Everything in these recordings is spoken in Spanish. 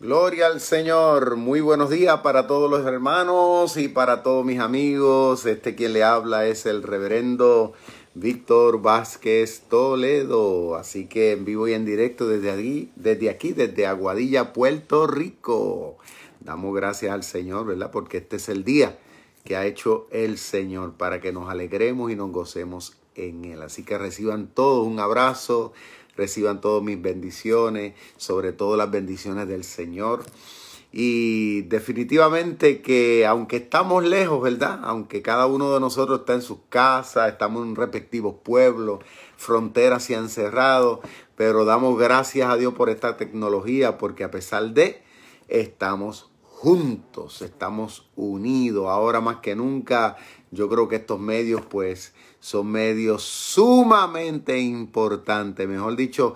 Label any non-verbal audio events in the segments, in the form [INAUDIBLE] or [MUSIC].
Gloria al Señor. Muy buenos días para todos los hermanos y para todos mis amigos. Este quien le habla es el reverendo Víctor Vázquez Toledo. Así que en vivo y en directo desde aquí, desde aquí, desde Aguadilla, Puerto Rico. Damos gracias al Señor, ¿verdad? Porque este es el día que ha hecho el Señor para que nos alegremos y nos gocemos en Él. Así que reciban todos un abrazo reciban todas mis bendiciones, sobre todo las bendiciones del Señor. Y definitivamente que aunque estamos lejos, ¿verdad? Aunque cada uno de nosotros está en sus casas, estamos en respectivos pueblos, fronteras se han cerrado, pero damos gracias a Dios por esta tecnología, porque a pesar de, estamos juntos, estamos unidos. Ahora más que nunca, yo creo que estos medios pues son medios sumamente importantes. Mejor dicho,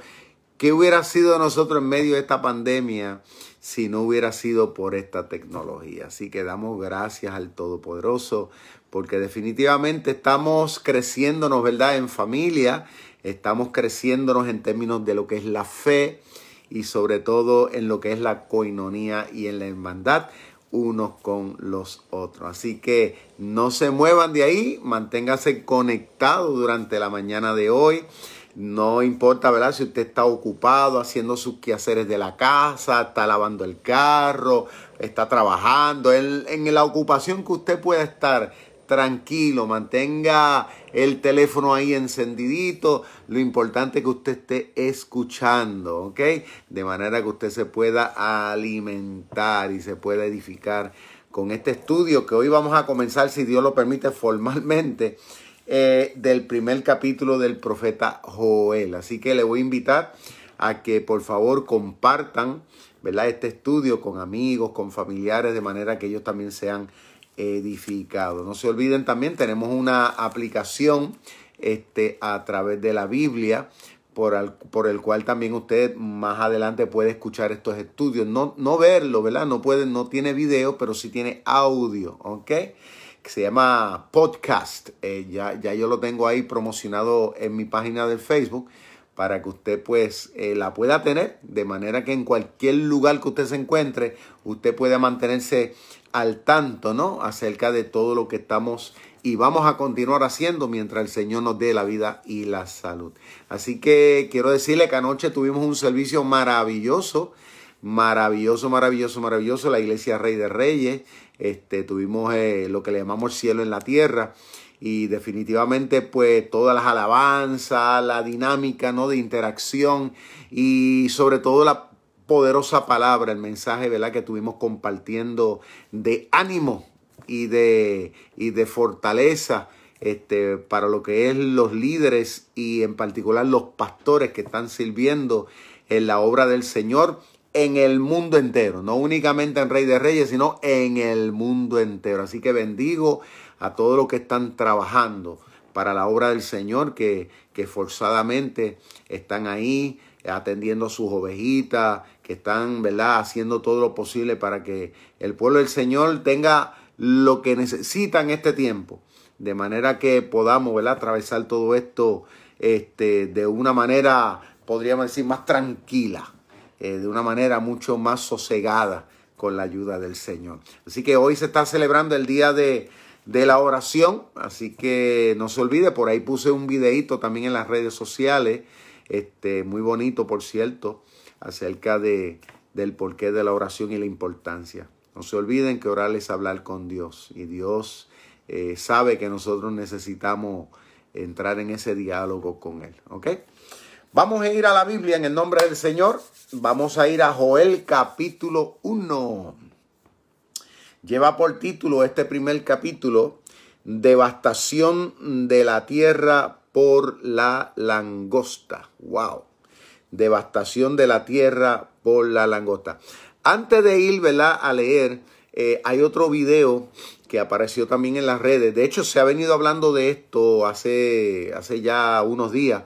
¿qué hubiera sido nosotros en medio de esta pandemia si no hubiera sido por esta tecnología? Así que damos gracias al Todopoderoso porque definitivamente estamos creciéndonos, ¿verdad? En familia, estamos creciéndonos en términos de lo que es la fe y sobre todo en lo que es la coinonía y en la hermandad unos con los otros. Así que no se muevan de ahí, manténgase conectados durante la mañana de hoy. No importa, ¿verdad? Si usted está ocupado haciendo sus quehaceres de la casa, está lavando el carro, está trabajando, en, en la ocupación que usted pueda estar, tranquilo, mantenga el teléfono ahí encendidito. Lo importante es que usted esté escuchando, ¿ok? De manera que usted se pueda alimentar y se pueda edificar con este estudio que hoy vamos a comenzar, si Dios lo permite, formalmente. Eh, del primer capítulo del profeta Joel. Así que le voy a invitar a que por favor compartan ¿verdad? este estudio con amigos, con familiares, de manera que ellos también sean edificado. No se olviden también, tenemos una aplicación este, a través de la Biblia, por, por, el cual también usted más adelante puede escuchar estos estudios. No, no verlo, ¿verdad? No puede, no tiene video, pero sí tiene audio, ¿ok? Que se llama podcast. Eh, ya, ya yo lo tengo ahí promocionado en mi página de Facebook para que usted pues eh, la pueda tener de manera que en cualquier lugar que usted se encuentre usted pueda mantenerse al tanto, ¿no? Acerca de todo lo que estamos y vamos a continuar haciendo mientras el Señor nos dé la vida y la salud. Así que quiero decirle que anoche tuvimos un servicio maravilloso, maravilloso, maravilloso, maravilloso, la iglesia Rey de Reyes. Este, tuvimos eh, lo que le llamamos cielo en la tierra y definitivamente pues todas las alabanzas, la dinámica, ¿no? De interacción y sobre todo la poderosa palabra, el mensaje ¿verdad? que estuvimos compartiendo de ánimo y de, y de fortaleza este, para lo que es los líderes y en particular los pastores que están sirviendo en la obra del Señor en el mundo entero, no únicamente en Rey de Reyes, sino en el mundo entero. Así que bendigo a todos los que están trabajando para la obra del Señor, que, que forzadamente están ahí atendiendo a sus ovejitas, que están, ¿verdad?, haciendo todo lo posible para que el pueblo del Señor tenga lo que necesita en este tiempo, de manera que podamos, ¿verdad?, atravesar todo esto este, de una manera, podríamos decir, más tranquila, eh, de una manera mucho más sosegada con la ayuda del Señor. Así que hoy se está celebrando el día de, de la oración, así que no se olvide, por ahí puse un videito también en las redes sociales, este, muy bonito, por cierto, acerca de, del porqué de la oración y la importancia. No se olviden que orar es hablar con Dios y Dios eh, sabe que nosotros necesitamos entrar en ese diálogo con Él. ¿Ok? Vamos a ir a la Biblia en el nombre del Señor. Vamos a ir a Joel capítulo 1. Lleva por título este primer capítulo, Devastación de la tierra por la langosta. ¡Wow! devastación de la tierra por la langosta. Antes de ir a leer, eh, hay otro video que apareció también en las redes. De hecho, se ha venido hablando de esto hace, hace ya unos días,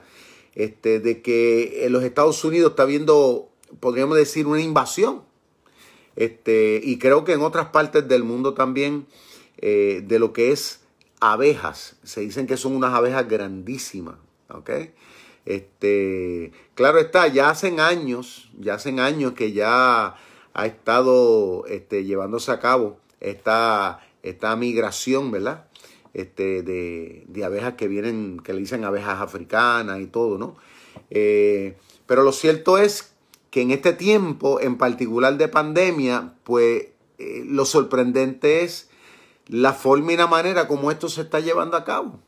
este, de que en los Estados Unidos está habiendo, podríamos decir, una invasión. Este, y creo que en otras partes del mundo también, eh, de lo que es abejas. Se dicen que son unas abejas grandísimas. ¿ok? Este, claro está, ya hacen años, ya hacen años que ya ha estado este, llevándose a cabo esta, esta migración, ¿verdad? Este, de, de, abejas que vienen, que le dicen abejas africanas y todo, ¿no? Eh, pero lo cierto es que en este tiempo, en particular de pandemia, pues eh, lo sorprendente es la forma y la manera como esto se está llevando a cabo.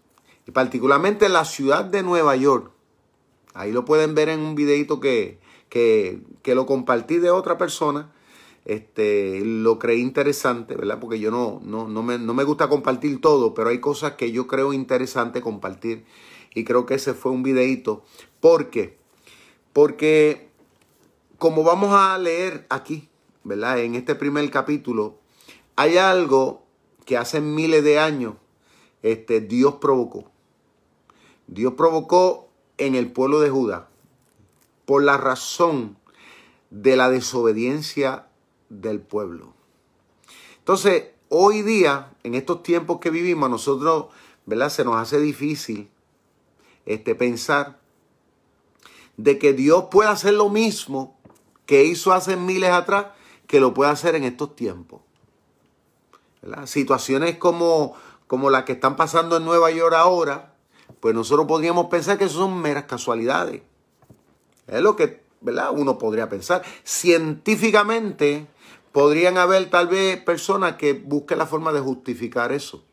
Y particularmente en la ciudad de Nueva York. Ahí lo pueden ver en un videito que, que, que lo compartí de otra persona. Este, lo creí interesante, ¿verdad? Porque yo no, no, no, me, no me gusta compartir todo, pero hay cosas que yo creo interesante compartir. Y creo que ese fue un videito. ¿Por qué? Porque como vamos a leer aquí, ¿verdad? En este primer capítulo, hay algo que hace miles de años este, Dios provocó. Dios provocó en el pueblo de Judá por la razón de la desobediencia del pueblo. Entonces, hoy día, en estos tiempos que vivimos, a nosotros, ¿verdad? Se nos hace difícil este, pensar de que Dios puede hacer lo mismo que hizo hace miles atrás, que lo puede hacer en estos tiempos. Situaciones como, como las que están pasando en Nueva York ahora, pues nosotros podríamos pensar que son meras casualidades. Es lo que ¿verdad? uno podría pensar. Científicamente podrían haber tal vez personas que busquen la forma de justificar eso.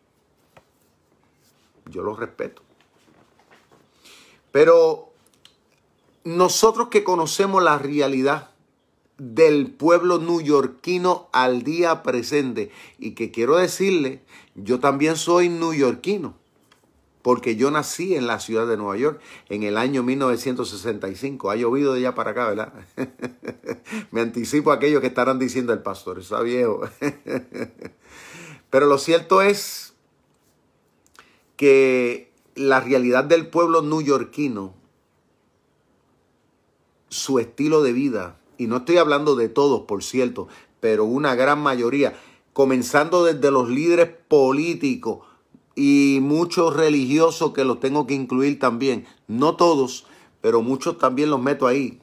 Yo lo respeto. Pero nosotros que conocemos la realidad del pueblo newyorquino al día presente. Y que quiero decirle, yo también soy newyorquino, porque yo nací en la ciudad de Nueva York en el año 1965. Ha llovido de allá para acá, ¿verdad? [LAUGHS] Me anticipo a aquellos que estarán diciendo el pastor, está viejo. [LAUGHS] Pero lo cierto es que la realidad del pueblo newyorquino, su estilo de vida, y no estoy hablando de todos, por cierto, pero una gran mayoría, comenzando desde los líderes políticos y muchos religiosos que los tengo que incluir también, no todos, pero muchos también los meto ahí.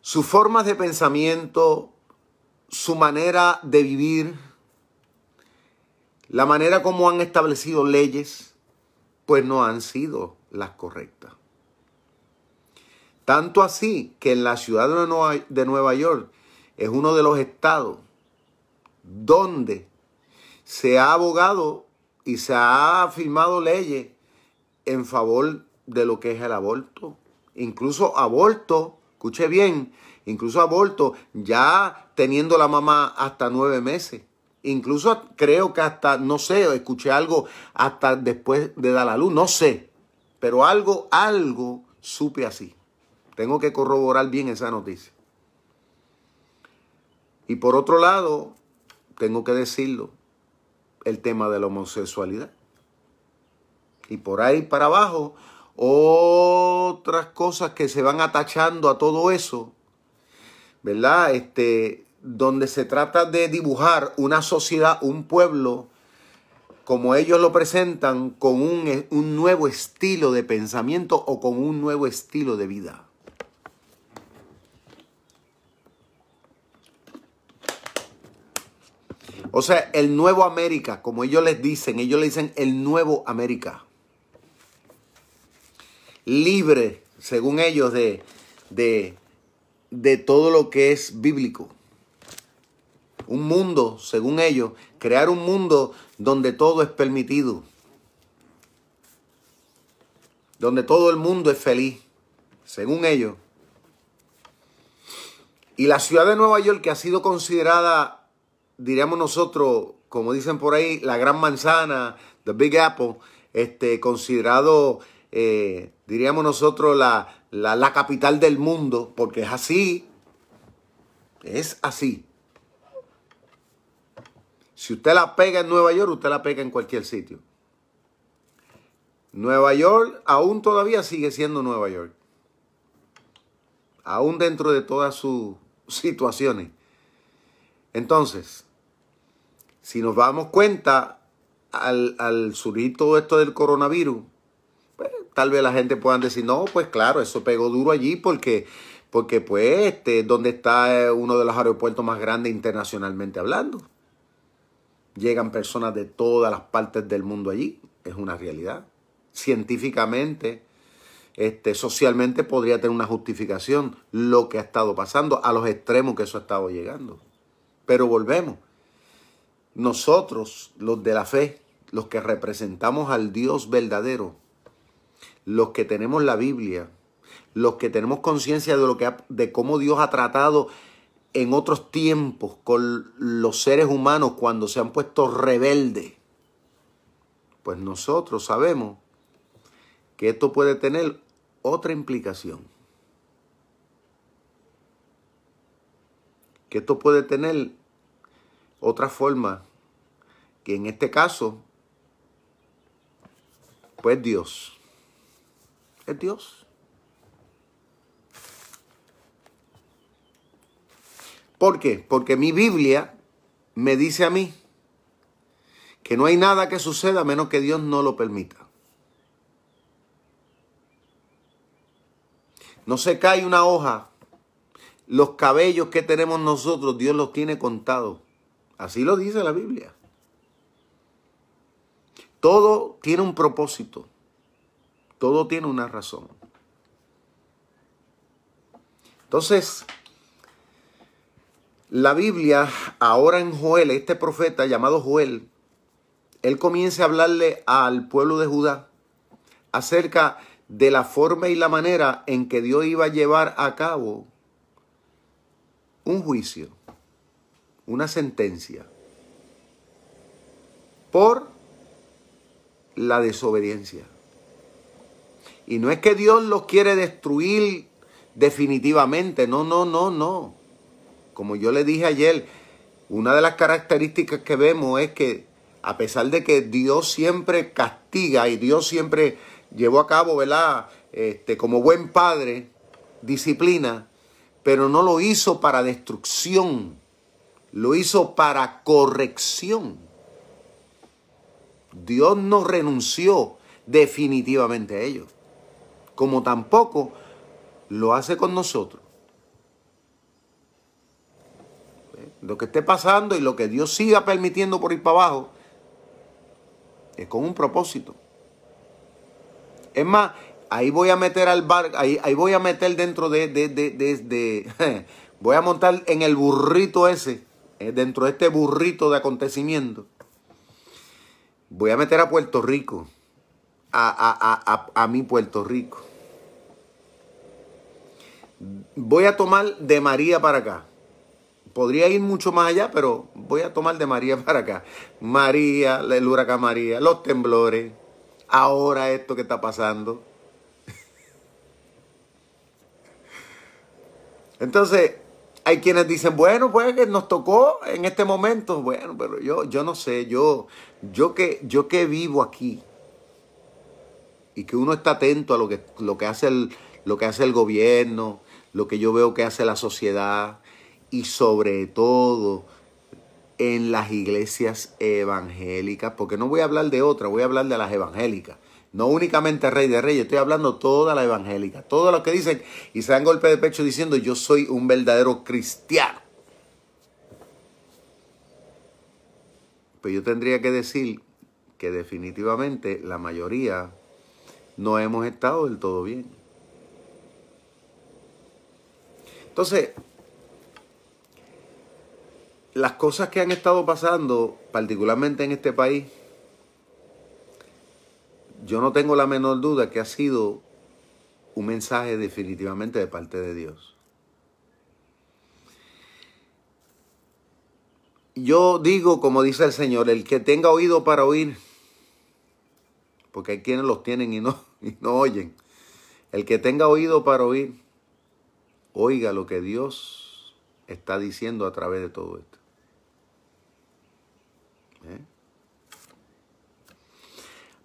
Sus formas de pensamiento, su manera de vivir, la manera como han establecido leyes, pues no han sido las correctas. Tanto así que en la ciudad de Nueva, York es uno de los estados donde se ha abogado y se ha firmado leyes en favor de lo que es el aborto. Incluso aborto, escuche bien, incluso aborto ya teniendo la mamá hasta nueve meses. Incluso creo que hasta, no sé, escuché algo hasta después de dar la luz, no sé, pero algo, algo supe así. Tengo que corroborar bien esa noticia. Y por otro lado, tengo que decirlo, el tema de la homosexualidad. Y por ahí para abajo, otras cosas que se van atachando a todo eso, ¿verdad? Este, donde se trata de dibujar una sociedad, un pueblo, como ellos lo presentan, con un, un nuevo estilo de pensamiento o con un nuevo estilo de vida. O sea, el nuevo América, como ellos les dicen, ellos le dicen el nuevo América. Libre, según ellos, de, de, de todo lo que es bíblico. Un mundo, según ellos, crear un mundo donde todo es permitido. Donde todo el mundo es feliz, según ellos. Y la ciudad de Nueva York, que ha sido considerada diríamos nosotros, como dicen por ahí, la gran manzana, the Big Apple, este, considerado, eh, diríamos nosotros, la, la, la capital del mundo, porque es así, es así. Si usted la pega en Nueva York, usted la pega en cualquier sitio. Nueva York aún todavía sigue siendo Nueva York. Aún dentro de todas sus situaciones. Entonces, si nos damos cuenta, al, al surgir todo esto del coronavirus, pues, tal vez la gente pueda decir, no, pues claro, eso pegó duro allí porque porque pues este donde está eh, uno de los aeropuertos más grandes internacionalmente hablando. Llegan personas de todas las partes del mundo allí, es una realidad. Científicamente, este, socialmente podría tener una justificación lo que ha estado pasando, a los extremos que eso ha estado llegando. Pero volvemos. Nosotros, los de la fe, los que representamos al Dios verdadero, los que tenemos la Biblia, los que tenemos conciencia de de cómo Dios ha tratado en otros tiempos con los seres humanos cuando se han puesto rebeldes, pues nosotros sabemos que esto puede tener otra implicación. Que esto puede tener otra forma, que en este caso, pues Dios, es Dios. ¿Por qué? Porque mi Biblia me dice a mí que no hay nada que suceda a menos que Dios no lo permita. No se cae una hoja. Los cabellos que tenemos nosotros, Dios los tiene contados. Así lo dice la Biblia. Todo tiene un propósito. Todo tiene una razón. Entonces, la Biblia, ahora en Joel, este profeta llamado Joel, él comienza a hablarle al pueblo de Judá acerca de la forma y la manera en que Dios iba a llevar a cabo un juicio, una sentencia, por la desobediencia. Y no es que Dios los quiere destruir definitivamente, no, no, no, no. Como yo le dije ayer, una de las características que vemos es que a pesar de que Dios siempre castiga y Dios siempre llevó a cabo, ¿verdad? Este, como buen padre, disciplina, pero no lo hizo para destrucción, lo hizo para corrección. Dios no renunció definitivamente a ello, como tampoco lo hace con nosotros. Lo que esté pasando y lo que Dios siga permitiendo por ir para abajo es con un propósito. Es más, ahí voy a meter al bar, ahí, ahí voy a meter dentro de, de, de, de [LAUGHS] voy a montar en el burrito ese, eh, dentro de este burrito de acontecimientos. Voy a meter a Puerto Rico, a, a, a, a mi Puerto Rico. Voy a tomar de María para acá. Podría ir mucho más allá, pero voy a tomar de María [LAUGHS] para acá. María, el huracán María, los temblores, ahora esto que está pasando. Entonces, hay quienes dicen, bueno, pues que nos tocó en este momento. Bueno, pero yo, yo no sé, yo, yo que, yo que vivo aquí y que uno está atento a lo que, lo que hace el, lo que hace el gobierno, lo que yo veo que hace la sociedad y sobre todo en las iglesias evangélicas, porque no voy a hablar de otra, voy a hablar de las evangélicas. No únicamente Rey de Reyes, estoy hablando toda la evangélica. Todos los que dicen y se dan golpe de pecho diciendo yo soy un verdadero cristiano. Pues yo tendría que decir que definitivamente la mayoría no hemos estado del todo bien. Entonces, las cosas que han estado pasando, particularmente en este país, yo no tengo la menor duda que ha sido un mensaje definitivamente de parte de Dios. Yo digo, como dice el Señor, el que tenga oído para oír, porque hay quienes los tienen y no, [LAUGHS] y no oyen, el que tenga oído para oír, oiga lo que Dios está diciendo a través de todo esto.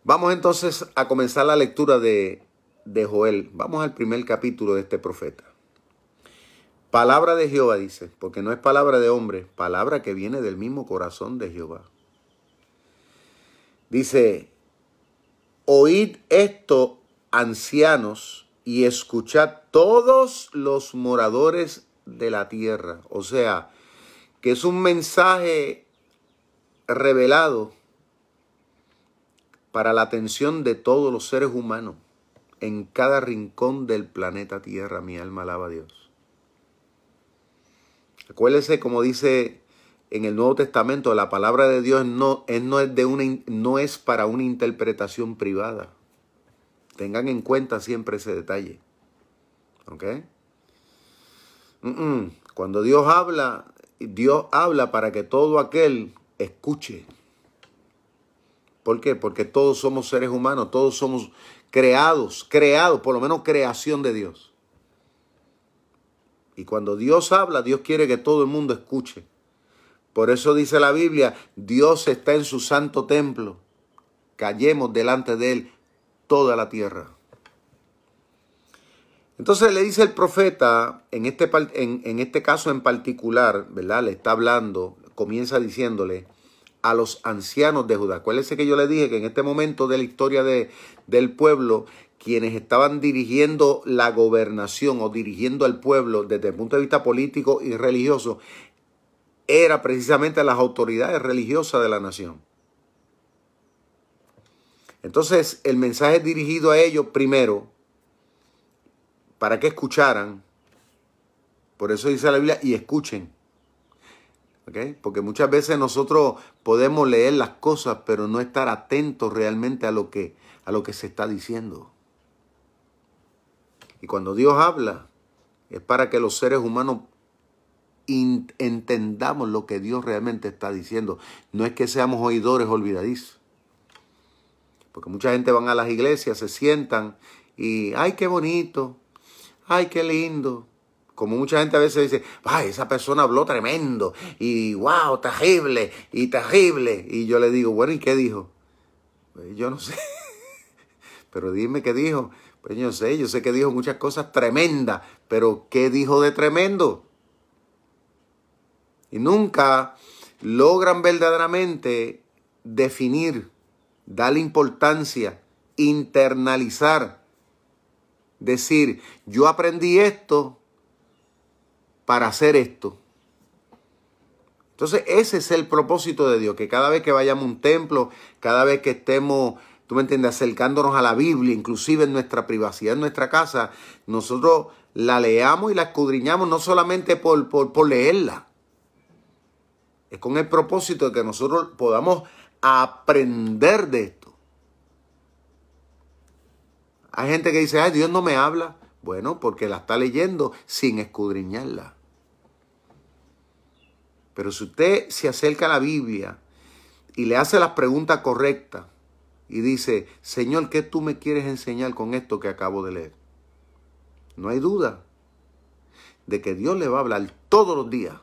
Vamos entonces a comenzar la lectura de, de Joel. Vamos al primer capítulo de este profeta. Palabra de Jehová dice, porque no es palabra de hombre, palabra que viene del mismo corazón de Jehová. Dice, oíd esto, ancianos, y escuchad todos los moradores de la tierra. O sea, que es un mensaje revelado para la atención de todos los seres humanos en cada rincón del planeta Tierra. Mi alma alaba a Dios. Acuérdese, como dice en el Nuevo Testamento, la palabra de Dios no, no, es, de una, no es para una interpretación privada. Tengan en cuenta siempre ese detalle. ¿Ok? Cuando Dios habla, Dios habla para que todo aquel escuche. ¿Por qué? Porque todos somos seres humanos, todos somos creados, creados, por lo menos creación de Dios. Y cuando Dios habla, Dios quiere que todo el mundo escuche. Por eso dice la Biblia, Dios está en su santo templo. Callemos delante de él toda la tierra. Entonces le dice el profeta, en este, en, en este caso en particular, ¿verdad? Le está hablando, comienza diciéndole a los ancianos de Judá. Acuérdense que yo le dije que en este momento de la historia de, del pueblo, quienes estaban dirigiendo la gobernación o dirigiendo al pueblo desde el punto de vista político y religioso, era precisamente las autoridades religiosas de la nación. Entonces el mensaje dirigido a ellos primero para que escucharan. Por eso dice la Biblia, y escuchen. Porque muchas veces nosotros podemos leer las cosas, pero no estar atentos realmente a lo que, a lo que se está diciendo. Y cuando Dios habla, es para que los seres humanos entendamos lo que Dios realmente está diciendo. No es que seamos oidores olvidadizos. Porque mucha gente van a las iglesias, se sientan y, ay, qué bonito, ay, qué lindo. Como mucha gente a veces dice, ay, esa persona habló tremendo y wow, terrible y terrible. Y yo le digo, bueno, ¿y qué dijo? Pues yo no [LAUGHS] sé. Pero dime qué dijo. Pues yo sé, yo sé que dijo muchas cosas tremendas, pero ¿qué dijo de tremendo? Y nunca logran verdaderamente definir, darle importancia, internalizar, decir, yo aprendí esto para hacer esto. Entonces ese es el propósito de Dios, que cada vez que vayamos a un templo, cada vez que estemos tú me entiendes, acercándonos a la Biblia, inclusive en nuestra privacidad, en nuestra casa, nosotros la leamos y la escudriñamos no solamente por, por, leerla, es con el propósito de que nosotros podamos aprender de esto. Hay gente que dice, ay, Dios no me habla. Bueno, porque la está leyendo sin escudriñarla. Pero si usted se acerca a la Biblia y le hace las preguntas correctas, y dice, Señor, ¿qué tú me quieres enseñar con esto que acabo de leer? No hay duda de que Dios le va a hablar todos los días.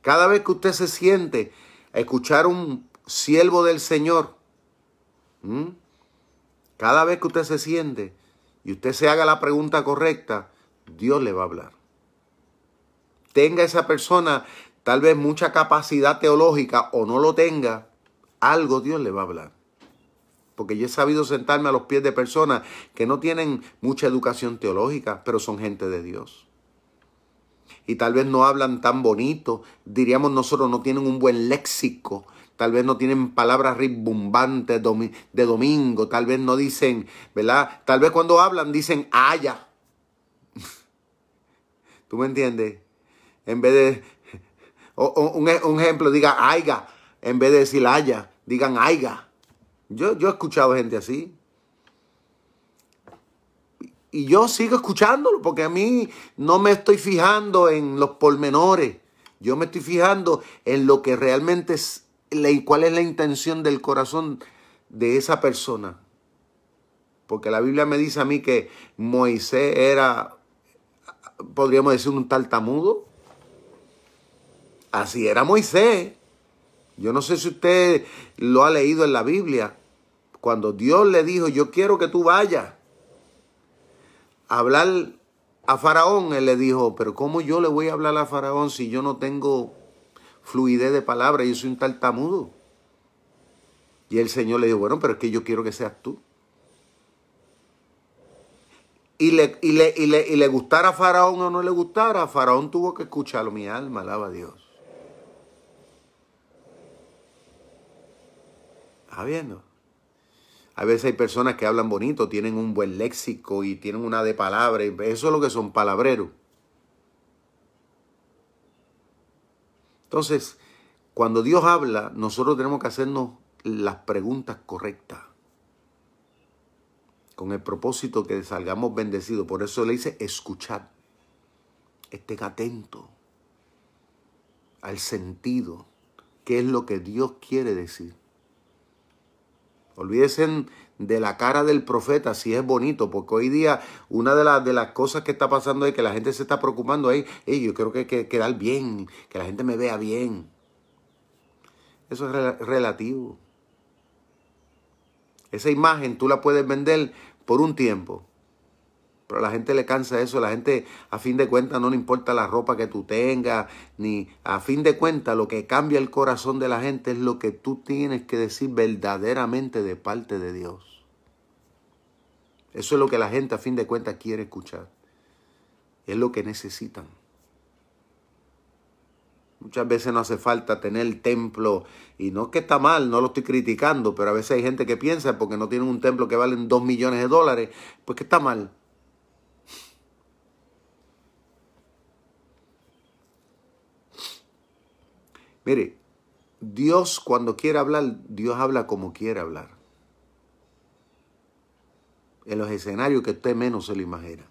Cada vez que usted se siente a escuchar un siervo del Señor, cada vez que usted se siente y usted se haga la pregunta correcta, Dios le va a hablar. Tenga esa persona tal vez mucha capacidad teológica o no lo tenga, algo Dios le va a hablar. Porque yo he sabido sentarme a los pies de personas que no tienen mucha educación teológica, pero son gente de Dios. Y tal vez no hablan tan bonito, diríamos nosotros, no tienen un buen léxico, tal vez no tienen palabras rimbombantes de domingo, tal vez no dicen, ¿verdad? Tal vez cuando hablan dicen haya. [LAUGHS] ¿Tú me entiendes? En vez de, un, un ejemplo, diga aiga, en vez de decir haya digan aiga. Yo, yo he escuchado gente así. Y yo sigo escuchándolo porque a mí no me estoy fijando en los pormenores. Yo me estoy fijando en lo que realmente es, cuál es la intención del corazón de esa persona. Porque la Biblia me dice a mí que Moisés era, podríamos decir, un tartamudo. Así era Moisés. Yo no sé si usted lo ha leído en la Biblia. Cuando Dios le dijo, yo quiero que tú vayas a hablar a Faraón, él le dijo, pero ¿cómo yo le voy a hablar a Faraón si yo no tengo fluidez de palabra? Yo soy un tartamudo. Y el Señor le dijo, bueno, pero es que yo quiero que seas tú. y le, y, le, y, le, y le gustara a Faraón o no le gustara, Faraón tuvo que escucharlo. Mi alma alaba a Dios. ¿Está viendo? A veces hay personas que hablan bonito, tienen un buen léxico y tienen una de palabras. Eso es lo que son palabreros. Entonces, cuando Dios habla, nosotros tenemos que hacernos las preguntas correctas con el propósito que salgamos bendecidos. Por eso le dice, escuchar. Estén atentos al sentido, qué es lo que Dios quiere decir. Olvídense de la cara del profeta, si es bonito, porque hoy día una de, las de las cosas que está pasando es que la gente se está preocupando ahí, hey, yo creo que hay que quedar bien, que la gente me vea bien. Eso es relativo. Esa imagen tú la puedes vender por un tiempo. Pero a la gente le cansa eso, la gente a fin de cuentas no le importa la ropa que tú tengas, ni a fin de cuentas lo que cambia el corazón de la gente es lo que tú tienes que decir verdaderamente de parte de Dios. Eso es lo que la gente a fin de cuentas quiere escuchar. Es lo que necesitan. Muchas veces no hace falta tener el templo, y no es que está mal, no lo estoy criticando, pero a veces hay gente que piensa porque no tienen un templo que valen dos millones de dólares, pues que está mal. Mire, Dios cuando quiere hablar, Dios habla como quiere hablar. En los escenarios que usted menos se lo imagina.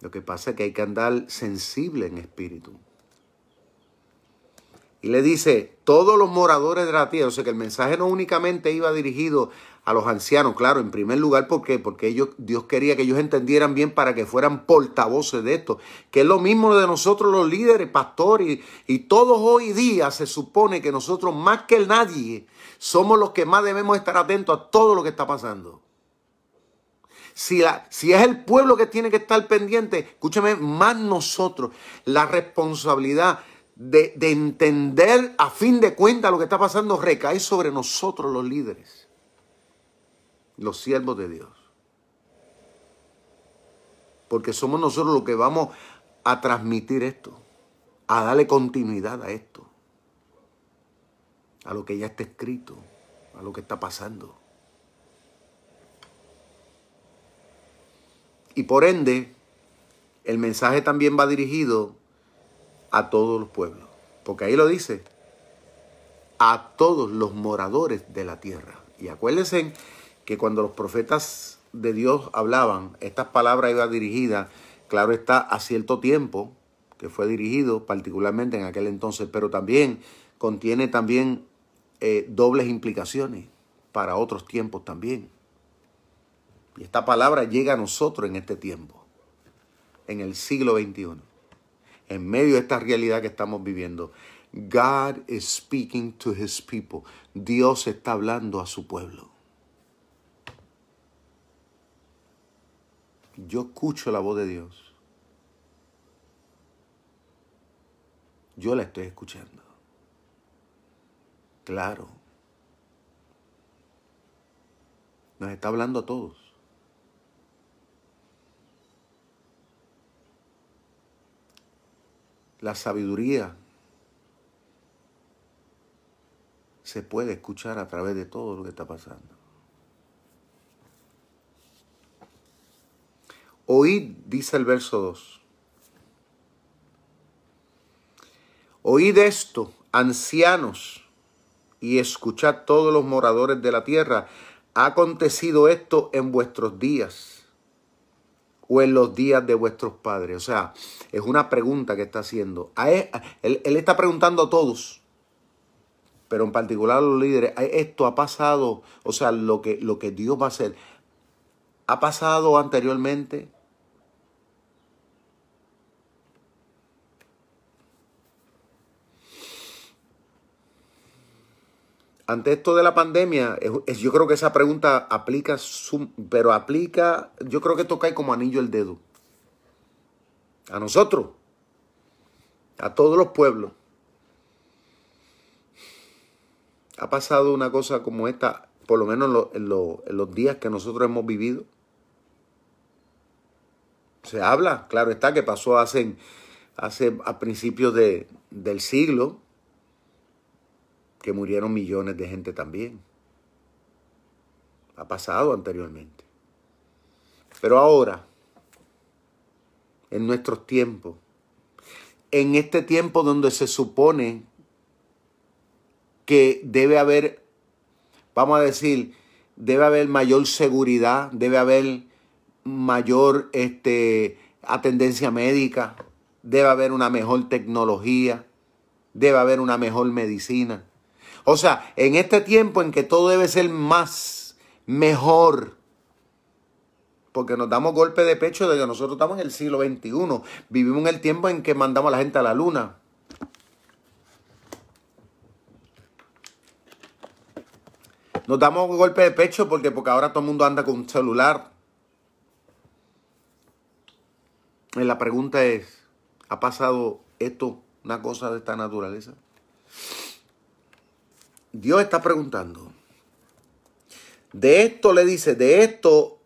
Lo que pasa es que hay que andar sensible en espíritu. Y le dice, todos los moradores de la tierra, o sea que el mensaje no únicamente iba dirigido a los ancianos, claro, en primer lugar, ¿por qué? Porque ellos, Dios quería que ellos entendieran bien para que fueran portavoces de esto, que es lo mismo de nosotros los líderes, pastores, y, y todos hoy día se supone que nosotros más que nadie somos los que más debemos estar atentos a todo lo que está pasando. Si, la, si, es el pueblo que tiene que estar pendiente, escúchame, más nosotros, la responsabilidad de, de entender a fin de cuentas lo que está pasando recae sobre nosotros los líderes, los siervos de Dios. Porque somos nosotros los que vamos a transmitir esto, a darle continuidad a esto, a lo que ya está escrito, a lo que está pasando. Y por ende, el mensaje también va dirigido a todos los pueblos. Porque ahí lo dice, a todos los moradores de la tierra. Y acuérdense que cuando los profetas de Dios hablaban, estas palabras iban dirigidas, claro está, a cierto tiempo, que fue dirigido particularmente en aquel entonces, pero también contiene también eh, dobles implicaciones para otros tiempos también. Y esta palabra llega a nosotros en este tiempo, en el siglo XXI, en medio de esta realidad que estamos viviendo. God is speaking to his people. Dios está hablando a su pueblo. Yo escucho la voz de Dios. Yo la estoy escuchando. Claro. Nos está hablando a todos. La sabiduría se puede escuchar a través de todo lo que está pasando. Oíd, dice el verso 2. Oíd esto, ancianos, y escuchad todos los moradores de la tierra. ¿Ha acontecido esto en vuestros días? O en los días de vuestros padres? O sea, es una pregunta que está haciendo. él, está preguntando a todos, pero en particular a los líderes, esto ha pasado, o sea, lo que, lo que Dios va a hacer, ¿ha pasado anteriormente? Ante esto de la pandemia, yo creo que esa pregunta aplica, pero aplica, yo creo que esto cae como anillo el dedo. A nosotros, a todos los pueblos. Ha pasado una cosa como esta por lo menos en, los días que nosotros hemos vivido. Se habla, claro está, que pasó hace, hace a principios de, del siglo, que murieron millones de gente también. Ha pasado anteriormente. Pero ahora, en nuestros tiempos, en este tiempo donde se supone que debe haber, vamos a decir, debe haber mayor seguridad, debe haber mayor este, atendencia médica, debe haber una mejor tecnología, debe haber una mejor medicina. O sea, en este tiempo en que todo debe ser más, mejor, porque nos damos golpe de pecho de que nosotros estamos en el siglo XXI, vivimos en el tiempo en que mandamos a la gente a la luna. Nos damos golpe de pecho porque, porque ahora todo el mundo anda con un celular. La pregunta es, ¿ha pasado esto, una cosa de esta naturaleza? Dios está preguntando. De esto le dice, de esto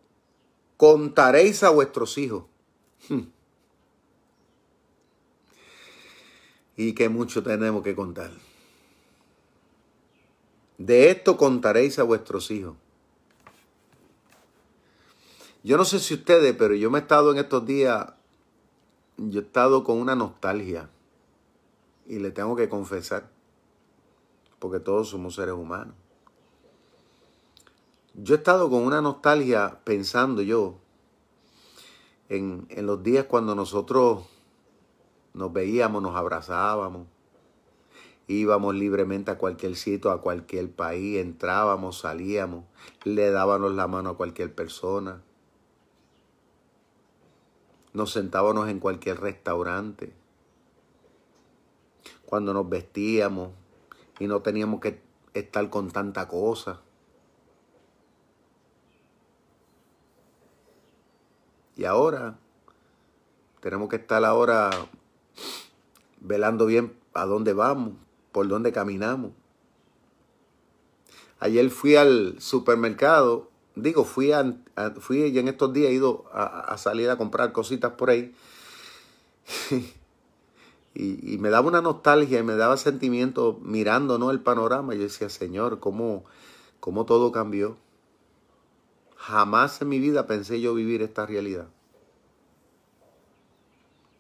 contaréis a vuestros hijos. Hmm. Y que mucho tenemos que contar. De esto contaréis a vuestros hijos. Yo no sé si ustedes, pero yo me he estado en estos días, yo he estado con una nostalgia. Y le tengo que confesar porque todos somos seres humanos. Yo he estado con una nostalgia pensando yo en, los días cuando nosotros nos veíamos, nos abrazábamos, íbamos libremente a cualquier sitio, a cualquier país, entrábamos, salíamos, le dábamos la mano a cualquier persona, nos sentábamos en cualquier restaurante, cuando nos vestíamos, y no teníamos que estar con tanta cosa. Y ahora tenemos que estar ahora velando bien a dónde vamos, por dónde caminamos. Ayer fui al supermercado, digo, fui, a, fui y en estos días he ido a salir a comprar cositas por ahí. [LAUGHS] Y, me daba una nostalgia y me daba sentimiento mirando ¿no? el panorama. Yo decía, Señor, ¿cómo, ¿cómo todo cambió? Jamás en mi vida pensé yo vivir esta realidad.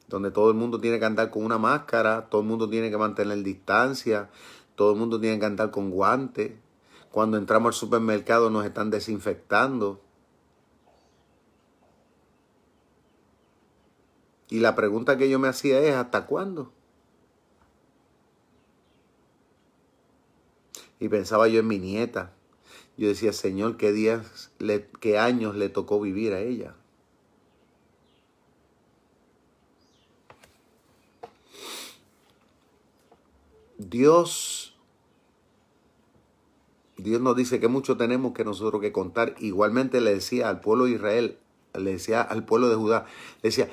Donde todo el mundo tiene que andar con una máscara, todo el mundo tiene que mantener distancia, todo el mundo tiene que andar con guantes. Cuando entramos al supermercado nos están desinfectando. Y la pregunta que yo me hacía es, ¿hasta cuándo? Y pensaba yo en mi nieta. Yo decía, Señor, ¿qué días, qué años le tocó vivir a ella? Dios, Dios nos dice que mucho tenemos que nosotros que contar. Igualmente le decía al pueblo de Israel, le decía al pueblo de Judá, le decía,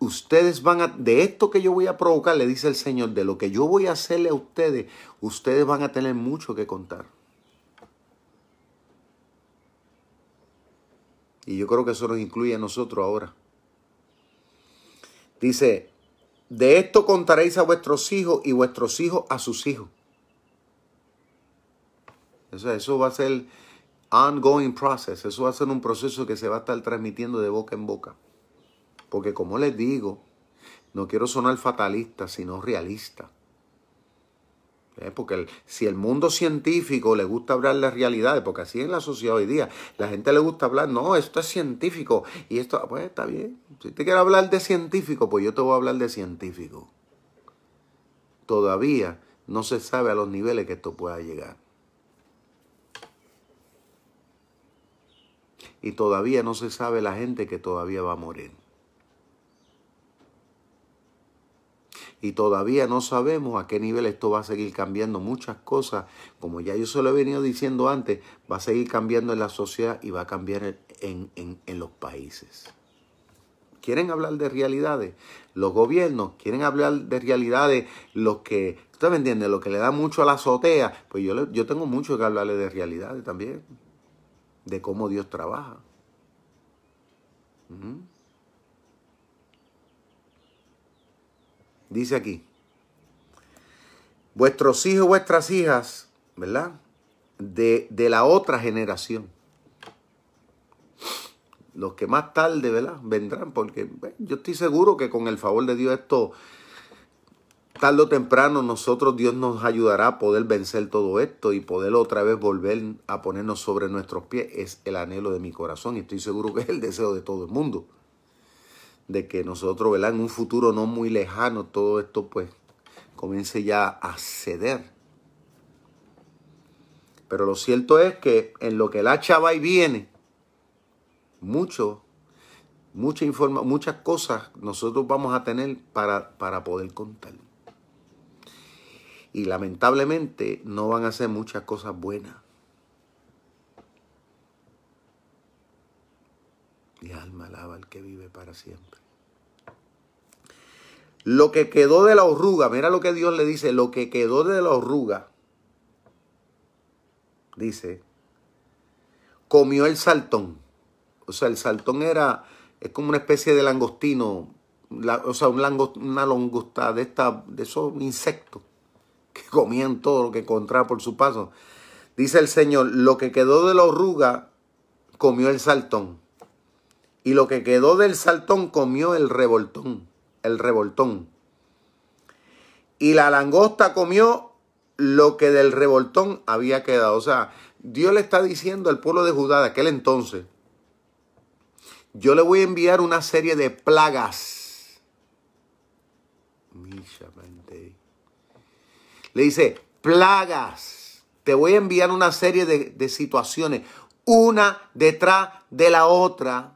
ustedes van a, de esto que yo voy a provocar, le dice el Señor, de lo que yo voy a hacerle a ustedes, ustedes van a tener mucho que contar. Y yo creo que eso nos incluye a nosotros ahora. Dice, de esto contaréis a vuestros hijos y vuestros hijos a sus hijos. Eso, eso va a ser ongoing process. Eso va a ser un proceso que se va a estar transmitiendo de boca en boca. Porque como les digo, no quiero sonar fatalista, sino realista. ¿Eh? Porque si el mundo científico le gusta hablar de realidades, porque así es la sociedad hoy día, la gente le gusta hablar, no, esto es científico, y esto, pues está bien. Si te quiere hablar de científico, pues yo te voy a hablar de científico. Todavía no se sabe a los niveles que esto pueda llegar. Y todavía no se sabe la gente que todavía va a morir. Y todavía no sabemos a qué nivel esto va a seguir cambiando muchas cosas. Como ya yo se lo he venido diciendo antes, va a seguir cambiando en la sociedad y va a cambiar en, en los países. quieren hablar de realidades. Los gobiernos quieren hablar de realidades. Los que, ¿usted me entiende? Lo que le da mucho a la azotea. Pues yo, yo tengo mucho que hablarle de realidades también. De cómo Dios trabaja. Dice aquí, vuestros hijos vuestras hijas, ¿verdad? De, de la otra generación los que más tarde, ¿verdad? Vendrán, porque yo estoy seguro que con el favor de Dios esto, tarde o temprano, nosotros, Dios nos ayudará a poder vencer todo esto y poder otra vez volver a ponernos sobre nuestros pies. Es el anhelo de mi corazón y estoy seguro que es el deseo de todo el mundo. De que nosotros, ¿verdad? En un futuro no muy lejano, todo esto pues comience ya a ceder. Pero lo cierto es que en lo que el hacha va y viene, mucho, mucha informa muchas cosas nosotros vamos a tener para, para poder contar. Y lamentablemente no van a ser muchas cosas buenas. Mi alma alaba al que vive para siempre. Lo que quedó de la oruga, mira lo que Dios le dice, lo que quedó de la oruga, dice, comió el saltón. O sea, el saltón era, es como una especie de langostino, o sea, un una langosta de, esta, de esos insectos que [LAUGHS] comían todo lo que encontraba por su paso. Dice el Señor, lo que quedó de la oruga comió el saltón. Y lo que quedó del saltón comió el revoltón, el revoltón. Y la langosta comió lo que del revoltón había quedado. O sea, Dios le está diciendo al pueblo de Judá de aquel entonces, yo le voy a enviar una serie de plagas. Le dice, plagas. Te voy a enviar una serie de, situaciones, una detrás de la otra.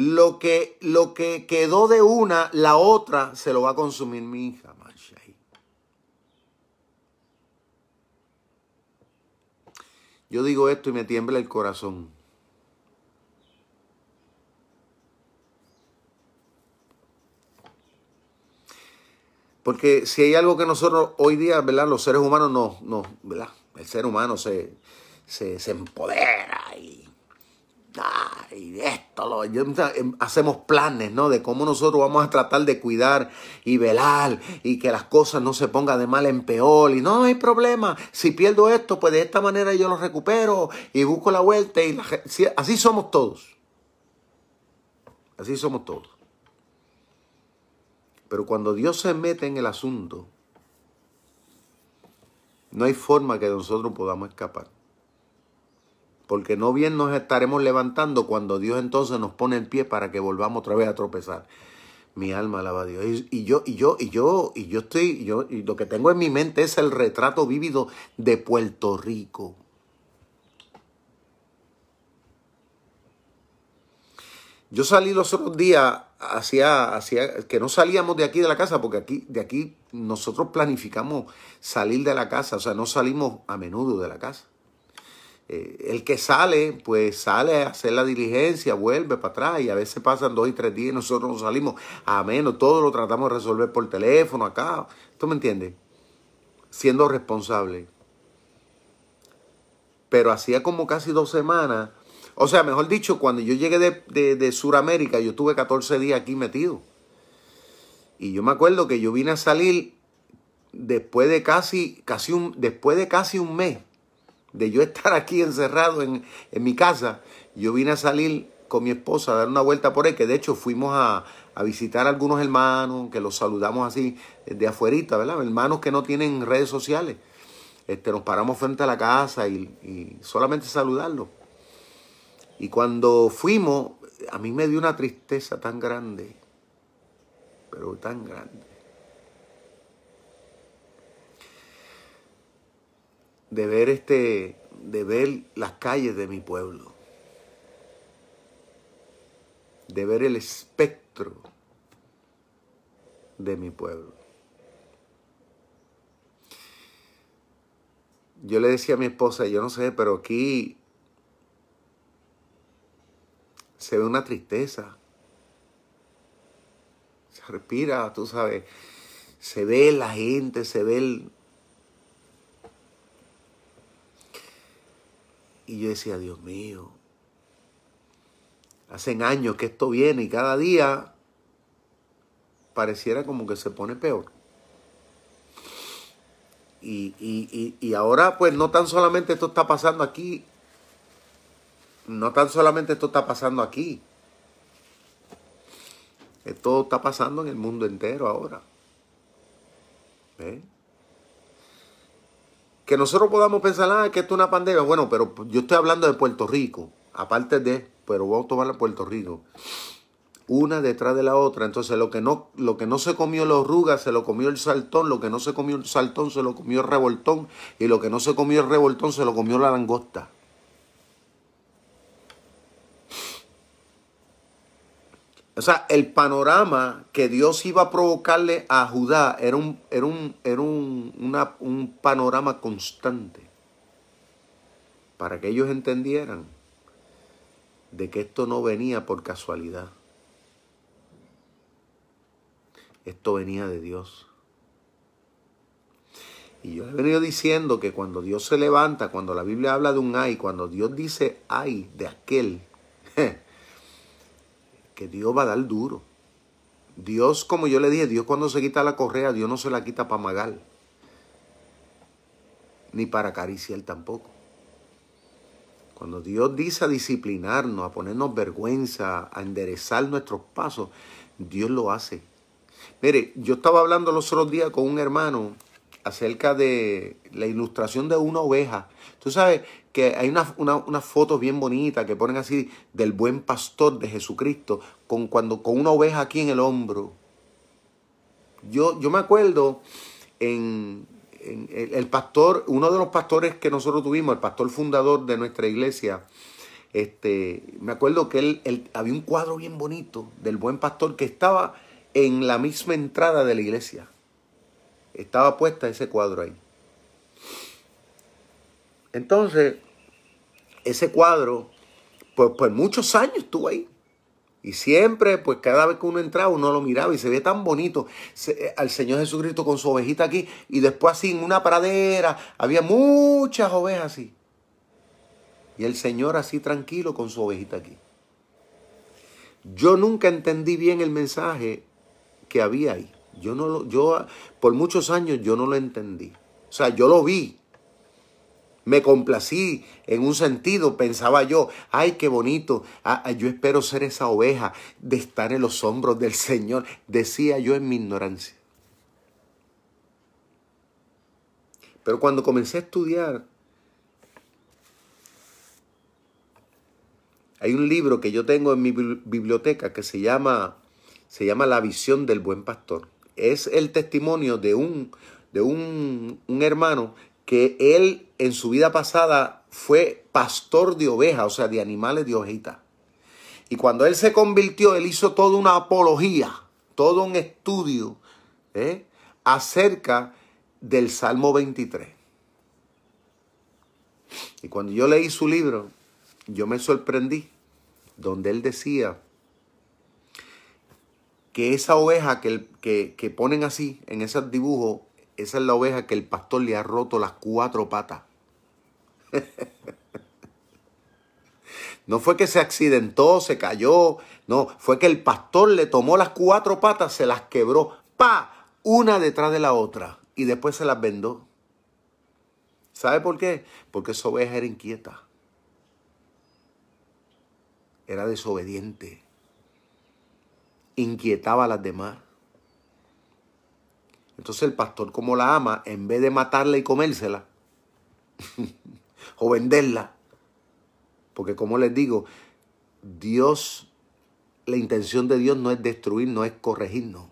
Lo que, lo que quedó de una, la otra se lo va a consumir mi hija. Yo digo esto y me tiembla el corazón. Porque si hay algo que nosotros hoy día, ¿verdad? Los seres humanos no, no ¿verdad? El ser humano se, se, empodera y, y esto, lo, em, hacemos planes, ¿no? De cómo nosotros vamos a tratar de cuidar y velar y que las cosas no se pongan de mal en peor y no hay problema. Si pierdo esto, pues de esta manera yo lo recupero y busco la vuelta y así somos todos. Así somos todos. Pero cuando Dios se mete en el asunto, no hay forma que nosotros podamos escapar. Porque no bien nos estaremos levantando cuando Dios entonces nos pone el pie para que volvamos otra vez a tropezar. Mi alma alaba a Dios. Y, yo, y yo, y yo, y yo estoy, yo, y lo que tengo en mi mente es el retrato vívido de Puerto Rico. Yo salí los otros días hacia, hacia, que no salíamos de aquí de la casa, porque aquí, de aquí nosotros planificamos salir de la casa, o sea, no salimos a menudo de la casa. Eh, el que sale, pues sale a hacer la diligencia, vuelve para atrás y a veces pasan dos y tres días y nosotros no salimos a menos, todo lo tratamos de resolver por teléfono acá. ¿Tú me entiendes? Siendo responsable. Pero hacía como casi dos semanas o sea, mejor dicho, cuando yo llegué de, de, Sudamérica, yo tuve 14 días aquí metido. Y yo me acuerdo que yo vine a salir después de casi, casi un, después de casi un mes de yo estar aquí encerrado en, en mi casa, yo vine a salir con mi esposa a dar una vuelta por ahí, que de hecho fuimos a, a visitar a algunos hermanos, que los saludamos así de afuerita, ¿verdad? Hermanos que no tienen redes sociales. Este, nos paramos frente a la casa y, y solamente saludarlos. Y cuando fuimos, a mí me dio una tristeza tan grande, pero tan grande. De ver este, de ver las calles de mi pueblo. De ver el espectro de mi pueblo. Yo le decía a mi esposa, yo no sé, pero aquí se ve una tristeza. Se respira, tú sabes, se ve la gente, se ve el... Y yo decía, Dios mío, hacen años que esto viene y cada día pareciera como que se pone peor. Y, y, y, ahora pues no tan solamente esto está pasando aquí, no tan solamente esto está pasando aquí, esto está pasando en el mundo entero ahora. Que nosotros podamos pensar, ah, que esto es una pandemia. Bueno, pero yo estoy hablando de Puerto Rico, aparte de, pero vamos a tomar a Puerto Rico una detrás de la otra. Entonces lo que no, lo que no se comió la oruga se lo comió el saltón, lo que no se comió el saltón se lo comió el revoltón y lo que no se comió el revoltón se lo comió la langosta. O sea, el panorama que Dios iba a provocarle a Judá era un, era un, era un, un panorama constante para que ellos entendieran de que esto no venía por casualidad. Esto venía de Dios. Y yo he venido diciendo que cuando Dios se levanta, cuando la Biblia habla de un ay, cuando Dios dice ay de aquel, [LAUGHS] que Dios va a dar duro. Dios, como yo le dije, Dios cuando se quita la correa, Dios no se la quita para magar. Ni para acariciar tampoco. Cuando Dios dice a disciplinarnos, a ponernos vergüenza, a enderezar nuestros pasos, Dios lo hace. Mire, yo estaba hablando los otros días con un hermano acerca de la ilustración de una oveja. Tú sabes que hay unas una, fotos bien bonitas que ponen así del buen pastor de Jesucristo con, cuando, con una oveja aquí en el hombro. Yo, yo me acuerdo en, el, pastor, uno de los pastores que nosotros tuvimos, el pastor fundador de nuestra iglesia, este, me acuerdo que él, él, había un cuadro bien bonito del buen pastor que estaba en la misma entrada de la iglesia. Estaba puesta ese cuadro ahí. Entonces, ese cuadro, pues, pues muchos años estuvo ahí. Y siempre, pues cada vez que uno entraba, uno lo miraba y se ve tan bonito eh, al Señor Jesucristo con su ovejita aquí. Y después así en una pradera, había muchas ovejas así. Y el Señor así tranquilo con su ovejita aquí. Yo nunca entendí bien el mensaje que había ahí. Yo no lo, yo por muchos años yo no lo entendí. O sea, yo lo vi. Me complací en un sentido, pensaba yo, ay, qué bonito, ah, ah, yo espero ser esa oveja de estar en los hombros del Señor, decía yo en mi ignorancia. Pero cuando comencé a estudiar, hay un libro que yo tengo en mi biblioteca que se llama se llama La visión del buen pastor. Es el testimonio de un, de un, hermano que él en su vida pasada fue pastor de ovejas, o sea, de animales de ovejita. Y cuando él se convirtió, él hizo toda una apología, todo un estudio ¿eh? acerca del Salmo 23. Y cuando yo leí su libro, yo me sorprendí, donde él decía que esa oveja que, que, ponen así en ese dibujo, esa es la oveja que el pastor le ha roto las cuatro patas. [LAUGHS] No fue que se accidentó, se cayó, no, fue que el pastor le tomó las cuatro patas, se las quebró, pa, una detrás de la otra, y después se las vendó. ¿Sabe por qué? Porque esa oveja era inquieta, era desobediente inquietaba a las demás. Entonces el pastor como la ama, en vez de matarla y comérsela, [LAUGHS] o venderla, porque como les digo, Dios, la intención de Dios no es destruir, no es corregirnos.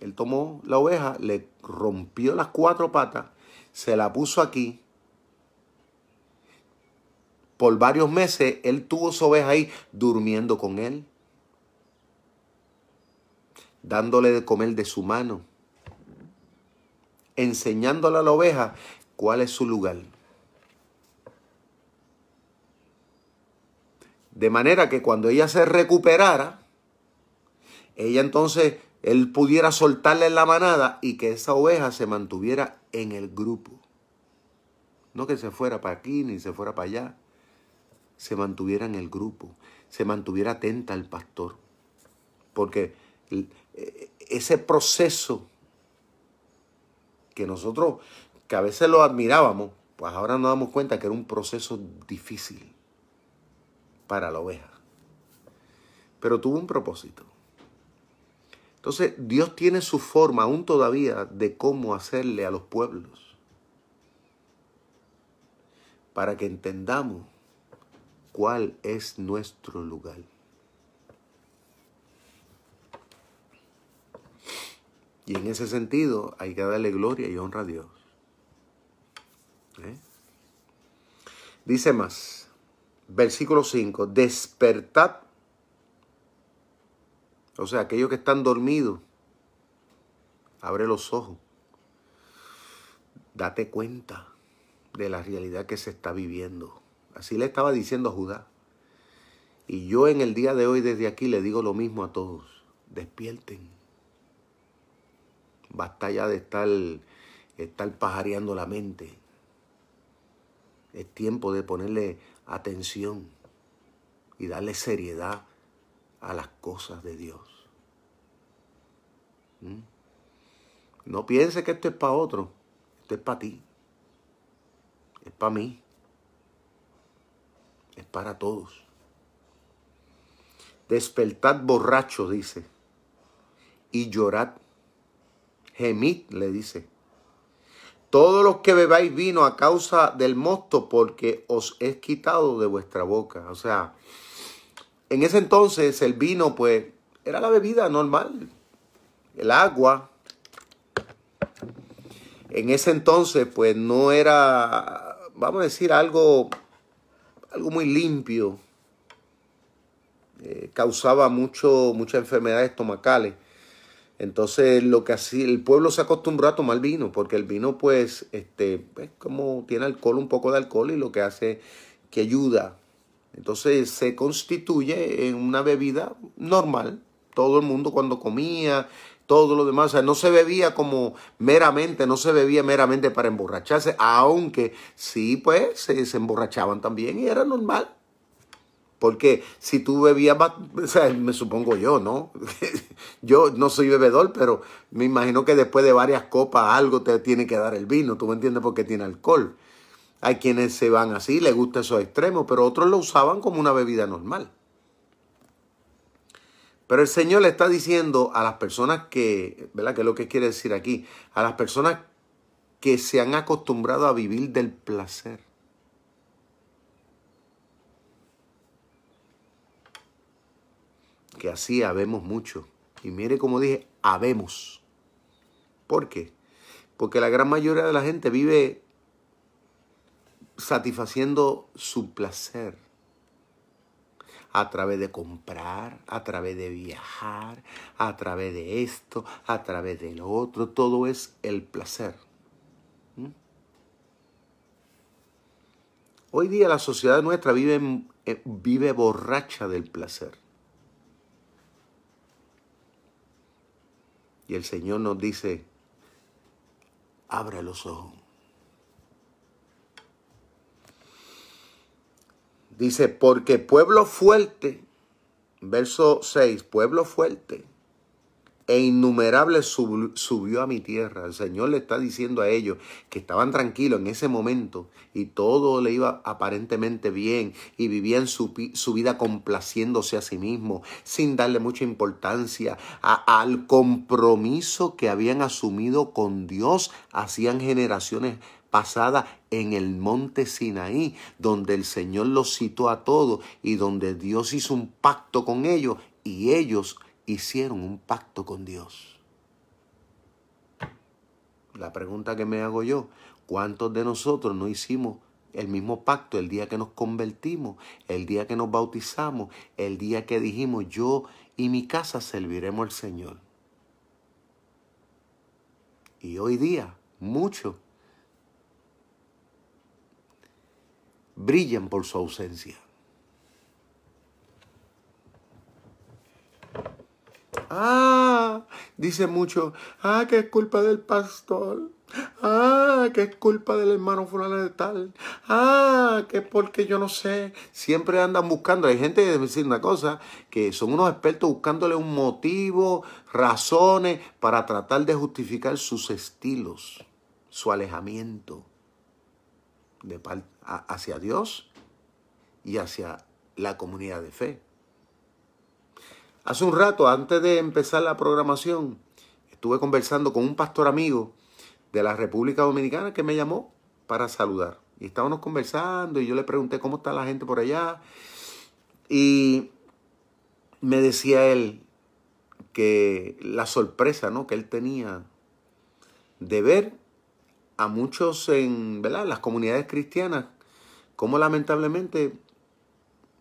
Él tomó la oveja, le rompió las cuatro patas, se la puso aquí por varios meses él tuvo su oveja ahí durmiendo con él, dándole de comer de su mano, enseñándole a la oveja cuál es su lugar. De manera que cuando ella se recuperara, ella entonces, él pudiera soltarla en la manada y que esa oveja se mantuviera en el grupo. No que se fuera para aquí ni se fuera para allá. Se mantuviera en el grupo. Se mantuviera atenta al pastor. Porque ese proceso que nosotros, que a veces lo admirábamos, pues ahora nos damos cuenta que era un proceso difícil para la oveja. Pero tuvo un propósito. Entonces, Dios tiene su forma aún todavía de cómo hacerle a los pueblos. Para que entendamos cuál es nuestro lugar. Y en ese sentido hay que darle gloria y honra a Dios. ¿Eh? Dice más, versículo 5, despertad. O sea, aquellos que están dormidos, abre los ojos. Date cuenta de la realidad que se está viviendo. Así le estaba diciendo a Judá. Y yo en el día de hoy desde aquí le digo lo mismo a todos. Despierten. Basta ya de estar, estar pajareando la mente. Es tiempo de ponerle atención y darle seriedad a las cosas de Dios. ¿Mm? No piense que esto es para otro, esto es para ti, es para mí, es para todos. Despertad borracho, dice, y llorad. Gemid, le dice, todos los que bebáis vino a causa del mosto, porque os he quitado de vuestra boca. O sea, en ese entonces el vino, pues, era la bebida normal. El agua. En ese entonces, pues, no era, vamos a decir, algo, algo muy limpio. Eh, causaba mucho, muchas enfermedades estomacales. Entonces, lo que así, el pueblo se acostumbró a tomar vino, porque el vino, pues, este, pues, como tiene alcohol, un poco de alcohol, y lo que hace que ayuda. Entonces, se constituye en una bebida normal. Todo el mundo cuando comía, todo lo demás, o sea, no se bebía como meramente, no se bebía meramente para emborracharse, aunque sí, pues, se, se emborrachaban también y era normal. Porque si tú bebías, me supongo yo, ¿no? [LAUGHS] yo no soy bebedor, pero me imagino que después de varias copas algo te tiene que dar el vino, ¿tú me entiendes? Porque tiene alcohol. Hay quienes se van así, les gusta esos extremos, pero otros lo usaban como una bebida normal. Pero el Señor le está diciendo a las personas que, ¿verdad? ¿Qué es lo que quiere decir aquí? A las personas que se han acostumbrado a vivir del placer. Que así habemos mucho. Y mire como dije, habemos. ¿Por qué? Porque la gran mayoría de la gente vive satisfaciendo su placer a través de comprar, a través de viajar, a través de esto, a través de lo otro. Todo es el placer. ¿Mm? Hoy día la sociedad nuestra vive, eh, vive borracha del placer. Y el Señor nos dice, abre los ojos. Dice, porque pueblo fuerte, verso 6, pueblo fuerte e innumerable subió a mi tierra. El Señor le está diciendo a ellos que estaban tranquilos en ese momento y todo le iba aparentemente bien y vivían su, su vida complaciéndose a sí mismo, sin darle mucha importancia al compromiso que habían asumido con Dios, hacían generaciones pasadas en el monte Sinaí, donde el Señor los citó a todos y donde Dios hizo un pacto con ellos y ellos hicieron un pacto con Dios. La pregunta que me hago yo, ¿cuántos de nosotros no hicimos el mismo pacto el día que nos convertimos, el día que nos bautizamos, el día que dijimos yo y mi casa serviremos al Señor? Y hoy día muchos brillan por su ausencia. Ah, dice mucho, ah, que es culpa del pastor. Ah, que es culpa del hermano fulano de tal. Ah, que porque yo no sé. Siempre andan buscando. Hay gente que decir una cosa, que son unos expertos buscándole un motivo, razones para tratar de justificar sus estilos, su alejamiento de, hacia Dios y hacia la comunidad de fe. Hace un rato, antes de empezar la programación, estuve conversando con un pastor amigo de la República Dominicana que me llamó para saludar. Y estábamos conversando y yo le pregunté cómo está la gente por allá. Y me decía él que la sorpresa ¿no? que él tenía de ver a muchos en ¿verdad? las comunidades cristianas, cómo lamentablemente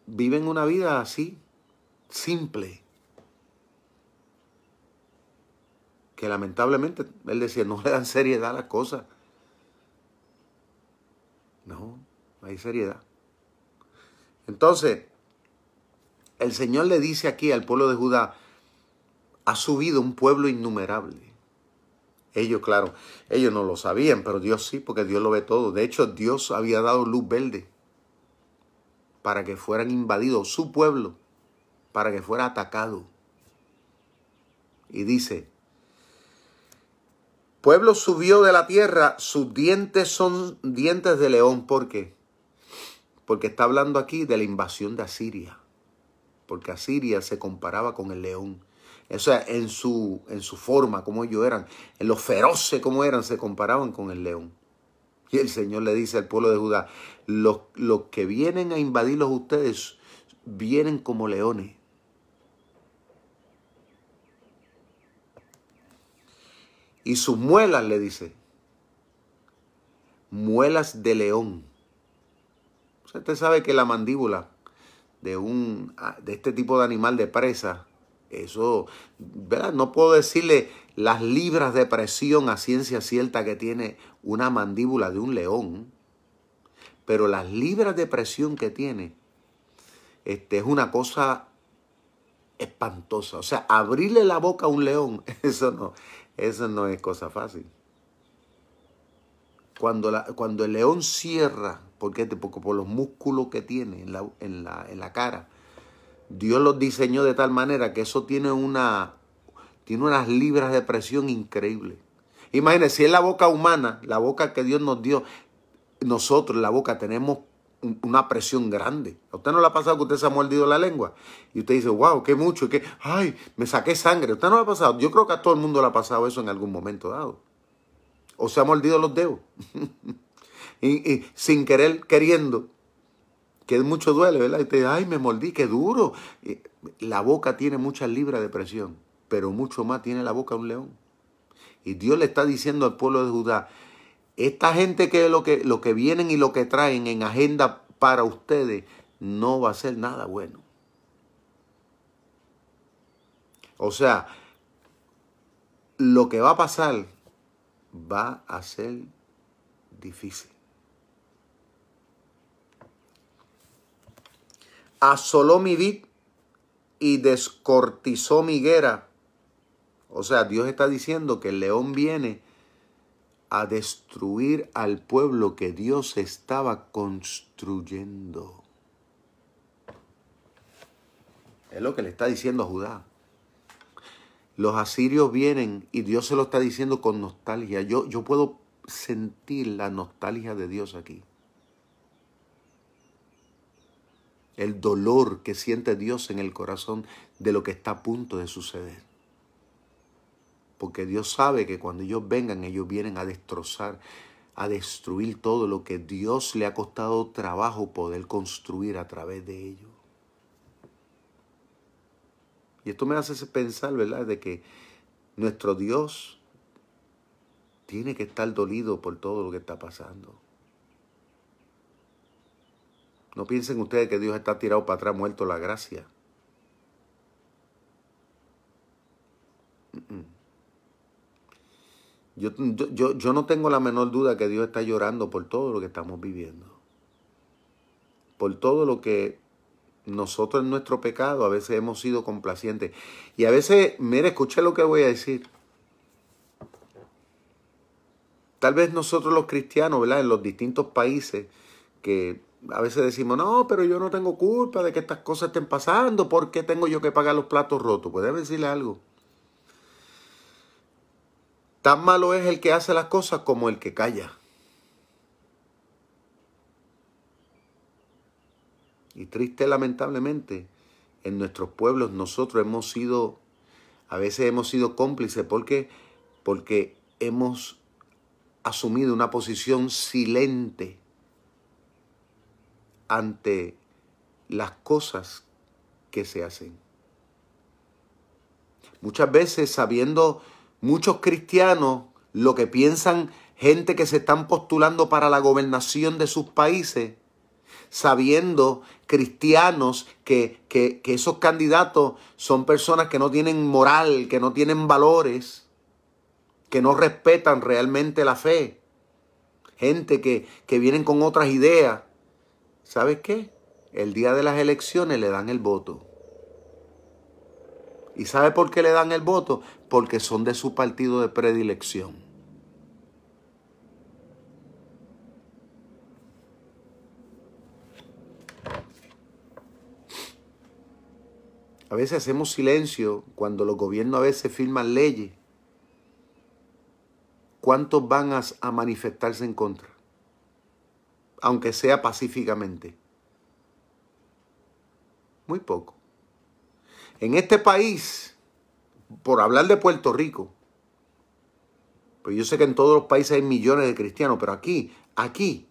viven una vida así, simple, que lamentablemente, él decía, no le dan seriedad a las cosas. No, no hay seriedad. Entonces, el Señor le dice aquí al pueblo de Judá, ha subido un pueblo innumerable. Ellos, claro, ellos no lo sabían, pero Dios sí, porque Dios lo ve todo. De hecho, Dios había dado luz verde para que fueran invadidos su pueblo, para que fuera atacado. Y dice, Pueblo subió de la tierra, sus dientes son dientes de león. ¿Por qué? Porque está hablando aquí de la invasión de Asiria. Porque Asiria se comparaba con el león. O sea, en su, en su forma, como ellos eran, en lo feroces como eran, se comparaban con el león. Y el Señor le dice al pueblo de Judá, los, los que vienen a invadirlos ustedes vienen como leones. Y sus muelas, le dice, muelas de león. Usted sabe que la mandíbula de, un, ah, de este tipo de animal de presa, eso, ¿verdad? No puedo decirle las libras de presión a ciencia cierta que tiene una mandíbula de un león, pero las libras de presión que tiene este, es una cosa espantosa. O sea, abrirle la boca a un león, [LAUGHS] eso no, eso no es cosa fácil. Cuando, la, cuando el león cierra, ¿por qué? Porque por los músculos que tiene en la, en, la, en la cara, Dios los diseñó de tal manera que eso tiene una tiene unas libras de presión increíbles. Imagínense, si es la boca humana, la boca que Dios nos dio, nosotros, la boca, tenemos una presión grande. ¿A usted no le ha pasado que usted se ha mordido la lengua? Y usted dice, wow, qué mucho, qué, ay, me saqué sangre. ¿A usted no le ha pasado? Yo creo que a todo el mundo le ha pasado eso en algún momento dado. O se ha mordido los dedos. [LAUGHS] y, sin querer, queriendo. Que mucho duele, ¿verdad? Y usted, ay, me mordí, qué duro. la boca tiene muchas libras de presión, pero mucho más tiene la boca un león. Y Dios le está diciendo al pueblo de Judá, esta gente que lo que, lo que vienen y lo que traen en agenda para ustedes no va a ser nada bueno. O sea, lo que va a pasar va a ser difícil. Asoló mi vid y descortizó mi higuera. O sea, Dios está diciendo que el león viene a destruir al pueblo que Dios estaba construyendo. Es lo que le está diciendo a Judá. Los asirios vienen y Dios se lo está diciendo con nostalgia. Yo, yo puedo sentir la nostalgia de Dios aquí. El dolor que siente Dios en el corazón de lo que está a punto de suceder. Porque Dios sabe que cuando ellos vengan, ellos vienen a destrozar, a destruir todo lo que Dios le ha costado trabajo poder construir a través de ellos. Y esto me hace pensar, ¿verdad?, de que nuestro Dios tiene que estar dolido por todo lo que está pasando. No piensen ustedes que Dios está tirado para atrás, muerto la gracia. Yo, yo, yo no tengo la menor duda que Dios está llorando por todo lo que estamos viviendo. Por todo lo que nosotros en nuestro pecado a veces hemos sido complacientes. Y a veces, mire, escuche lo que voy a decir. Tal vez nosotros los cristianos, ¿verdad? En los distintos países que a veces decimos, no, pero yo no tengo culpa de que estas cosas estén pasando, ¿por qué tengo yo que pagar los platos rotos? Pues déjame decirle algo. Tan malo es el que hace las cosas como el que calla. Y triste, lamentablemente, en nuestros pueblos nosotros hemos sido, a veces hemos sido cómplices porque, porque hemos asumido una posición silente ante las cosas que se hacen. Muchas veces sabiendo muchos cristianos lo que piensan gente que se están postulando para la gobernación de sus países, sabiendo cristianos que, que, esos candidatos son personas que no tienen moral, que no tienen valores, que no respetan realmente la fe, gente que, que vienen con otras ideas. ¿Sabes qué? El día de las elecciones le dan el voto. ¿Y sabe por qué le dan el voto? Porque son de su partido de predilección. A veces hacemos silencio cuando los gobiernos a veces firman leyes. ¿Cuántos van a, manifestarse en contra? Aunque sea pacíficamente. Muy poco. En este país, por hablar de Puerto Rico, pues yo sé que en todos los países hay millones de cristianos, pero aquí, aquí,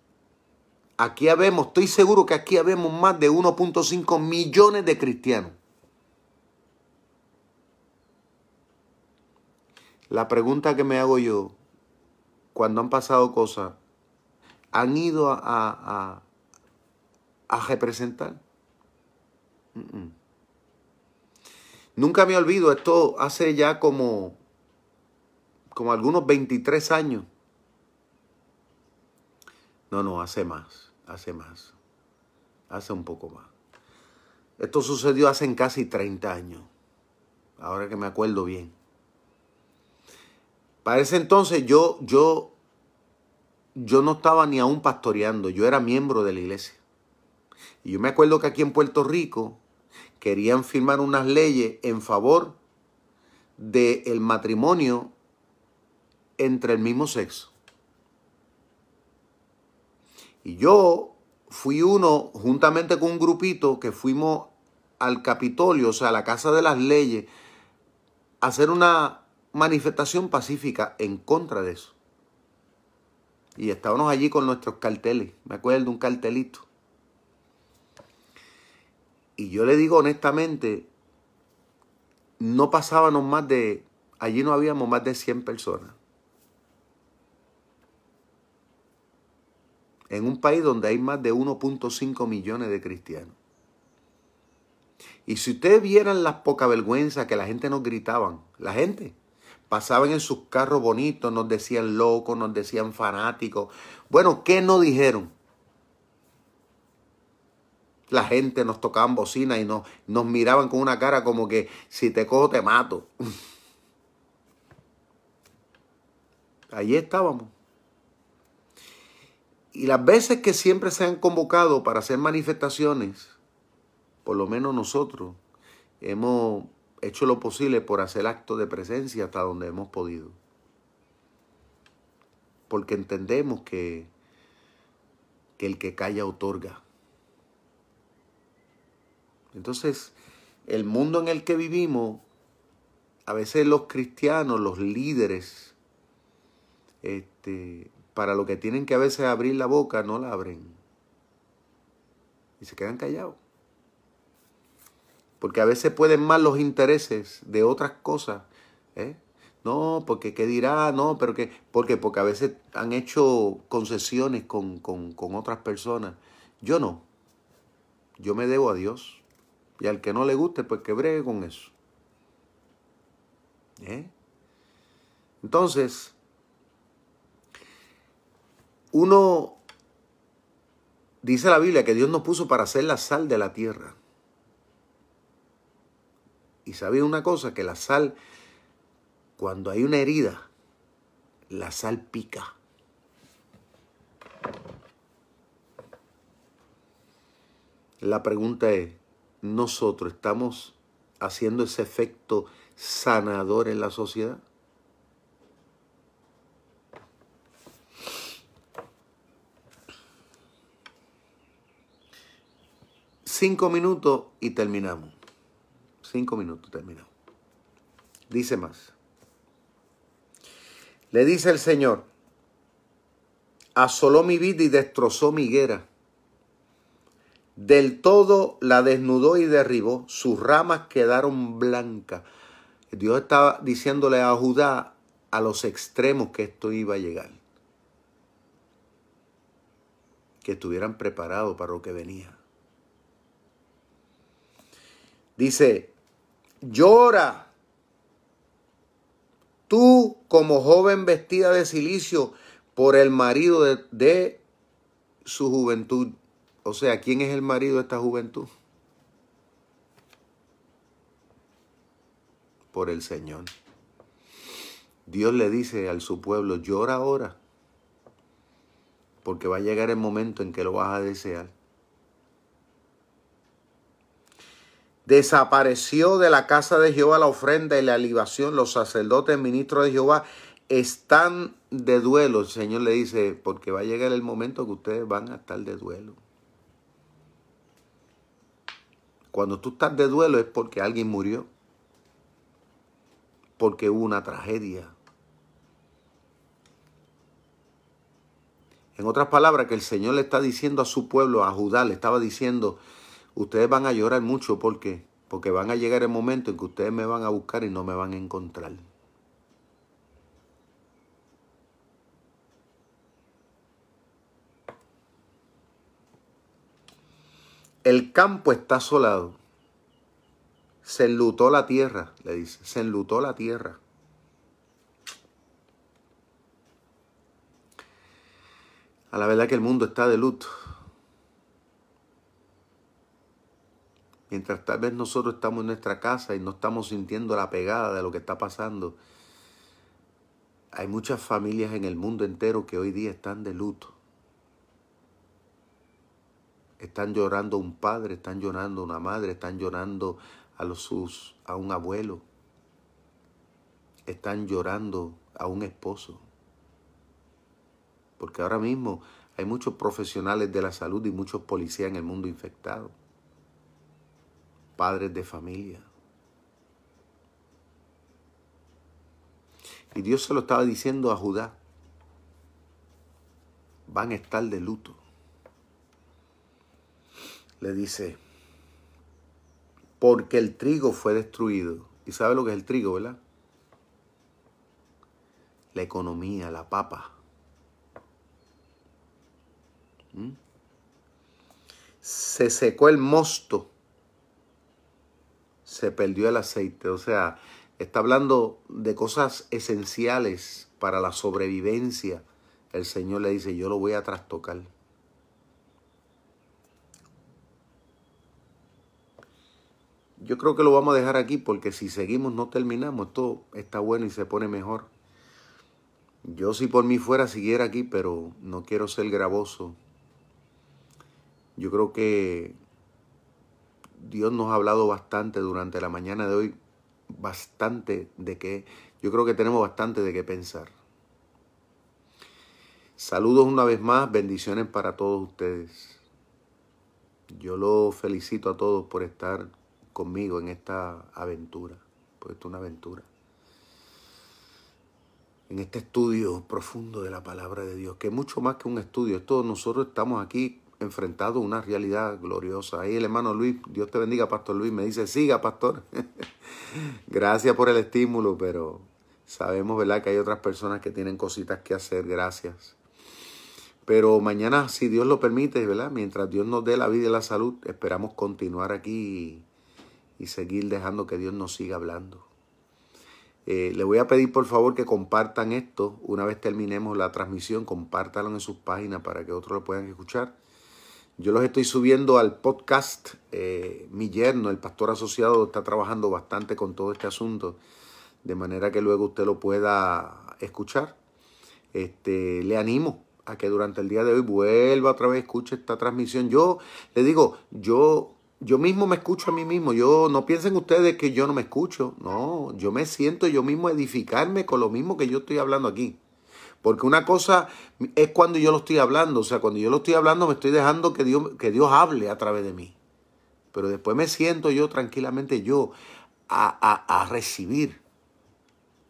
aquí habemos, estoy seguro que aquí habemos más de 1.5 millones de cristianos. La pregunta que me hago yo, cuando han pasado cosas, ¿han ido a, a, representar? Nunca me olvido, esto hace ya como, como algunos 23 años. No, no, hace más, hace más, hace un poco más. Esto sucedió hace casi 30 años, ahora que me acuerdo bien. Para ese entonces yo, yo, yo no estaba ni aún pastoreando, yo era miembro de la iglesia. Y yo me acuerdo que aquí en Puerto Rico querían firmar unas leyes en favor del matrimonio entre el mismo sexo. Y yo fui uno, juntamente con un grupito, que fuimos al Capitolio, o sea, a la Casa de las Leyes, a hacer una manifestación pacífica en contra de eso. Y estábamos allí con nuestros carteles. Me acuerdo de un cartelito. Y yo le digo honestamente, no pasábamos más de, allí no habíamos más de 100 personas. En un país donde hay más de 1.5 millones de cristianos. Y si ustedes vieran las poca vergüenza que la gente nos gritaban, la gente, pasaban en sus carros bonitos, nos decían locos, nos decían fanáticos. Bueno, ¿qué nos dijeron? La gente nos tocaban bocina y nos, nos miraban con una cara como que si te cojo te mato. [LAUGHS] Allí estábamos. Y las veces que siempre se han convocado para hacer manifestaciones, por lo menos nosotros hemos hecho lo posible por hacer acto de presencia hasta donde hemos podido. Porque entendemos que, que el que calla otorga. Entonces, el mundo en el que vivimos, a veces los cristianos, los líderes, este, para lo que tienen que a veces abrir la boca, no la abren. Y se quedan callados. Porque a veces pueden más los intereses de otras cosas. ¿eh? No, porque qué dirá, no, pero que, ¿por qué? Porque a veces han hecho concesiones con, otras personas. Yo no. Yo me debo a Dios. Y al que no le guste, pues que bregue con eso. ¿Eh? Entonces, uno dice la Biblia que Dios nos puso para ser la sal de la tierra. Y sabía una cosa, que la sal, cuando hay una herida, la sal pica. La pregunta es, ¿nosotros estamos haciendo ese efecto sanador en la sociedad? Cinco minutos y terminamos. Cinco minutos terminamos. Dice más. Le dice el Señor, asoló mi vida y destrozó mi higuera. Del todo la desnudó y derribó, sus ramas quedaron blancas. Dios estaba diciéndole a Judá a los extremos que esto iba a llegar. Que estuvieran preparados para lo que venía. Dice, llora. Tú como joven vestida de silicio por el marido de, de, su juventud. O sea, ¿quién es el marido de esta juventud? Por el Señor. Dios le dice al su pueblo, llora ahora, porque va a llegar el momento en que lo vas a desear. Desapareció de la casa de Jehová la ofrenda y la libación. Los sacerdotes, ministros de Jehová, están de duelo. El Señor le dice, porque va a llegar el momento que ustedes van a estar de duelo. Cuando tú estás de duelo es porque alguien murió. Porque hubo una tragedia. En otras palabras, que el Señor le está diciendo a su pueblo, a Judá, le estaba diciendo, Ustedes van a llorar mucho, ¿por qué? Porque van a llegar el momento en que ustedes me van a buscar y no me van a encontrar. El campo está asolado. Se enlutó la tierra, le dice. Se enlutó la tierra. A la verdad que el mundo está de luto. Mientras tal vez nosotros estamos en nuestra casa y no estamos sintiendo la pegada de lo que está pasando, hay muchas familias en el mundo entero que hoy día están de luto. Están llorando un padre, están llorando a una madre, están llorando a, los, sus, a un abuelo. Están llorando a un esposo. Porque ahora mismo hay muchos profesionales de la salud y muchos policías en el mundo infectados padres de familia. Y Dios se lo estaba diciendo a Judá. Van a estar de luto. Le dice, porque el trigo fue destruido. ¿Y sabe lo que es el trigo, verdad? La economía, la papa. ¿Mm? Se secó el mosto se perdió el aceite. O sea, está hablando de cosas esenciales para la sobrevivencia. El Señor le dice, yo lo voy a trastocar. Yo creo que lo vamos a dejar aquí porque si seguimos no terminamos. Esto está bueno y se pone mejor. Yo si por mí fuera siguiera aquí, pero no quiero ser gravoso. Yo creo que Dios nos ha hablado bastante durante la mañana de hoy, bastante de que, yo creo que tenemos bastante de qué pensar. Saludos una vez más, bendiciones para todos ustedes. Yo los felicito a todos por estar conmigo en esta aventura, porque esto es una aventura. En este estudio profundo de la palabra de Dios, que es mucho más que un estudio, todos nosotros estamos aquí enfrentado a una realidad gloriosa. Ahí el hermano Luis, Dios te bendiga, Pastor Luis, me dice, siga, Pastor. [LAUGHS] gracias por el estímulo, pero sabemos, ¿verdad?, que hay otras personas que tienen cositas que hacer, gracias. Pero mañana, si Dios lo permite, ¿verdad? Mientras Dios nos dé la vida y la salud, esperamos continuar aquí y, seguir dejando que Dios nos siga hablando. Eh, le voy a pedir por favor que compartan esto. Una vez terminemos la transmisión, compártanlo en sus páginas para que otros lo puedan escuchar. Yo los estoy subiendo al podcast. Eh, mi yerno, el pastor asociado, está trabajando bastante con todo este asunto, de manera que luego usted lo pueda escuchar. Este, le animo a que durante el día de hoy vuelva otra vez, escuche esta transmisión. Yo le digo, yo, yo mismo me escucho a mí mismo. Yo no piensen ustedes que yo no me escucho. No, yo me siento yo mismo edificarme con lo mismo que yo estoy hablando aquí. Porque una cosa es cuando yo lo estoy hablando, o sea, cuando yo lo estoy hablando me estoy dejando que Dios, que Dios hable a través de mí. Pero después me siento yo tranquilamente yo a, a recibir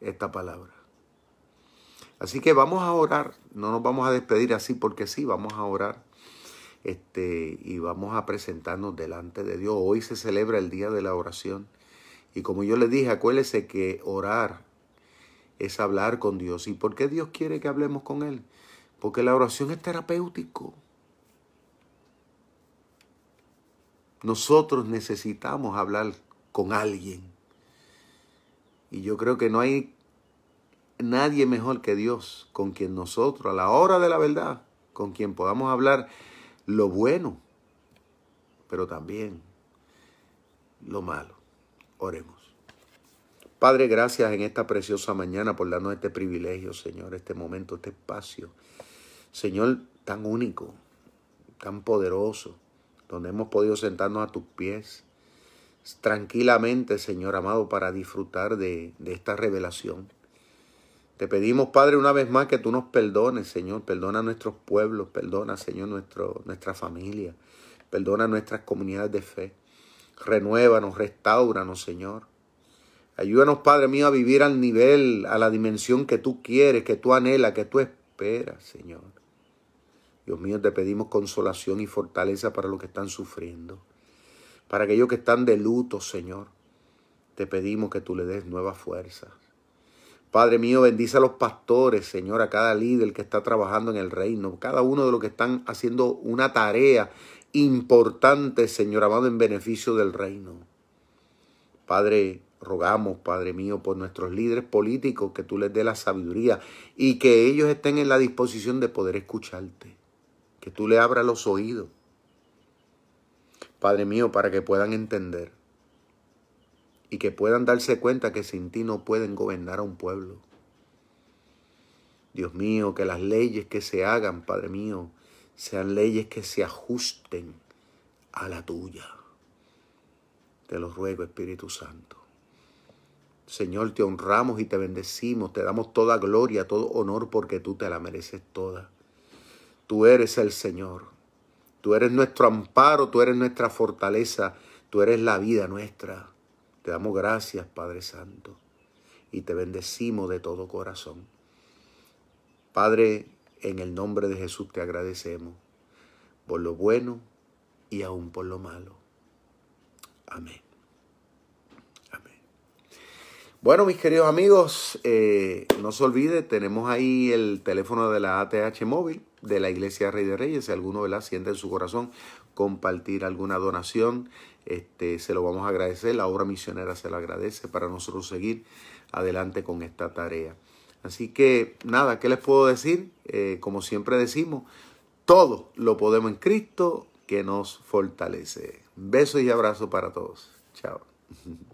esta palabra. Así que vamos a orar, no nos vamos a despedir así porque sí, vamos a orar este, y vamos a presentarnos delante de Dios. Hoy se celebra el día de la oración y como yo les dije, acuérdese que orar es hablar con Dios. ¿Y por qué Dios quiere que hablemos con Él? Porque la oración es terapéutico. Nosotros necesitamos hablar con alguien. Y yo creo que no hay nadie mejor que Dios con quien nosotros, a la hora de la verdad, con quien podamos hablar lo bueno, pero también lo malo. Oremos. Padre, gracias en esta preciosa mañana por darnos este privilegio, Señor, este momento, este espacio. Señor, tan único, tan poderoso, donde hemos podido sentarnos a tus pies tranquilamente, Señor amado, para disfrutar de, de esta revelación. Te pedimos, Padre, una vez más que tú nos perdones, Señor. Perdona a nuestros pueblos, perdona, Señor, nuestro, nuestra familia. Perdona nuestras comunidades de fe. Renuévanos, restauranos, Señor. Ayúdanos, Padre mío, a vivir al nivel, a la dimensión que tú quieres, que tú anhelas, que tú esperas, Señor. Dios mío, te pedimos consolación y fortaleza para los que están sufriendo. Para aquellos que están de luto, Señor. Te pedimos que tú le des nueva fuerza. Padre mío, bendice a los pastores, Señor, a cada líder que está trabajando en el reino, cada uno de los que están haciendo una tarea importante, Señor amado, en beneficio del reino. Padre, rogamos, Padre mío, por nuestros líderes políticos, que tú les dé la sabiduría y que ellos estén en la disposición de poder escucharte, que tú le abras los oídos, Padre mío, para que puedan entender y que puedan darse cuenta que sin ti no pueden gobernar a un pueblo. Dios mío, que las leyes que se hagan, Padre mío, sean leyes que se ajusten a la tuya. Te lo ruego, Espíritu Santo. Señor, te honramos y te bendecimos, te damos toda gloria, todo honor, porque tú te la mereces toda. Tú eres el Señor, tú eres nuestro amparo, tú eres nuestra fortaleza, tú eres la vida nuestra. Te damos gracias, Padre Santo, y te bendecimos de todo corazón. Padre, en el nombre de Jesús te agradecemos por lo bueno y aún por lo malo. Amén. Amén. Bueno, mis queridos amigos, eh, no se olvide, tenemos ahí el teléfono de la ATH móvil de la Iglesia Rey de Reyes. Si alguno la siente en su corazón compartir alguna donación, este, se lo vamos a agradecer. La obra misionera se lo agradece para nosotros seguir adelante con esta tarea. Así que nada, ¿qué les puedo decir? Eh, como siempre decimos, todo lo podemos en Cristo que nos fortalece. Besos y abrazos para todos. Chao. [LAUGHS]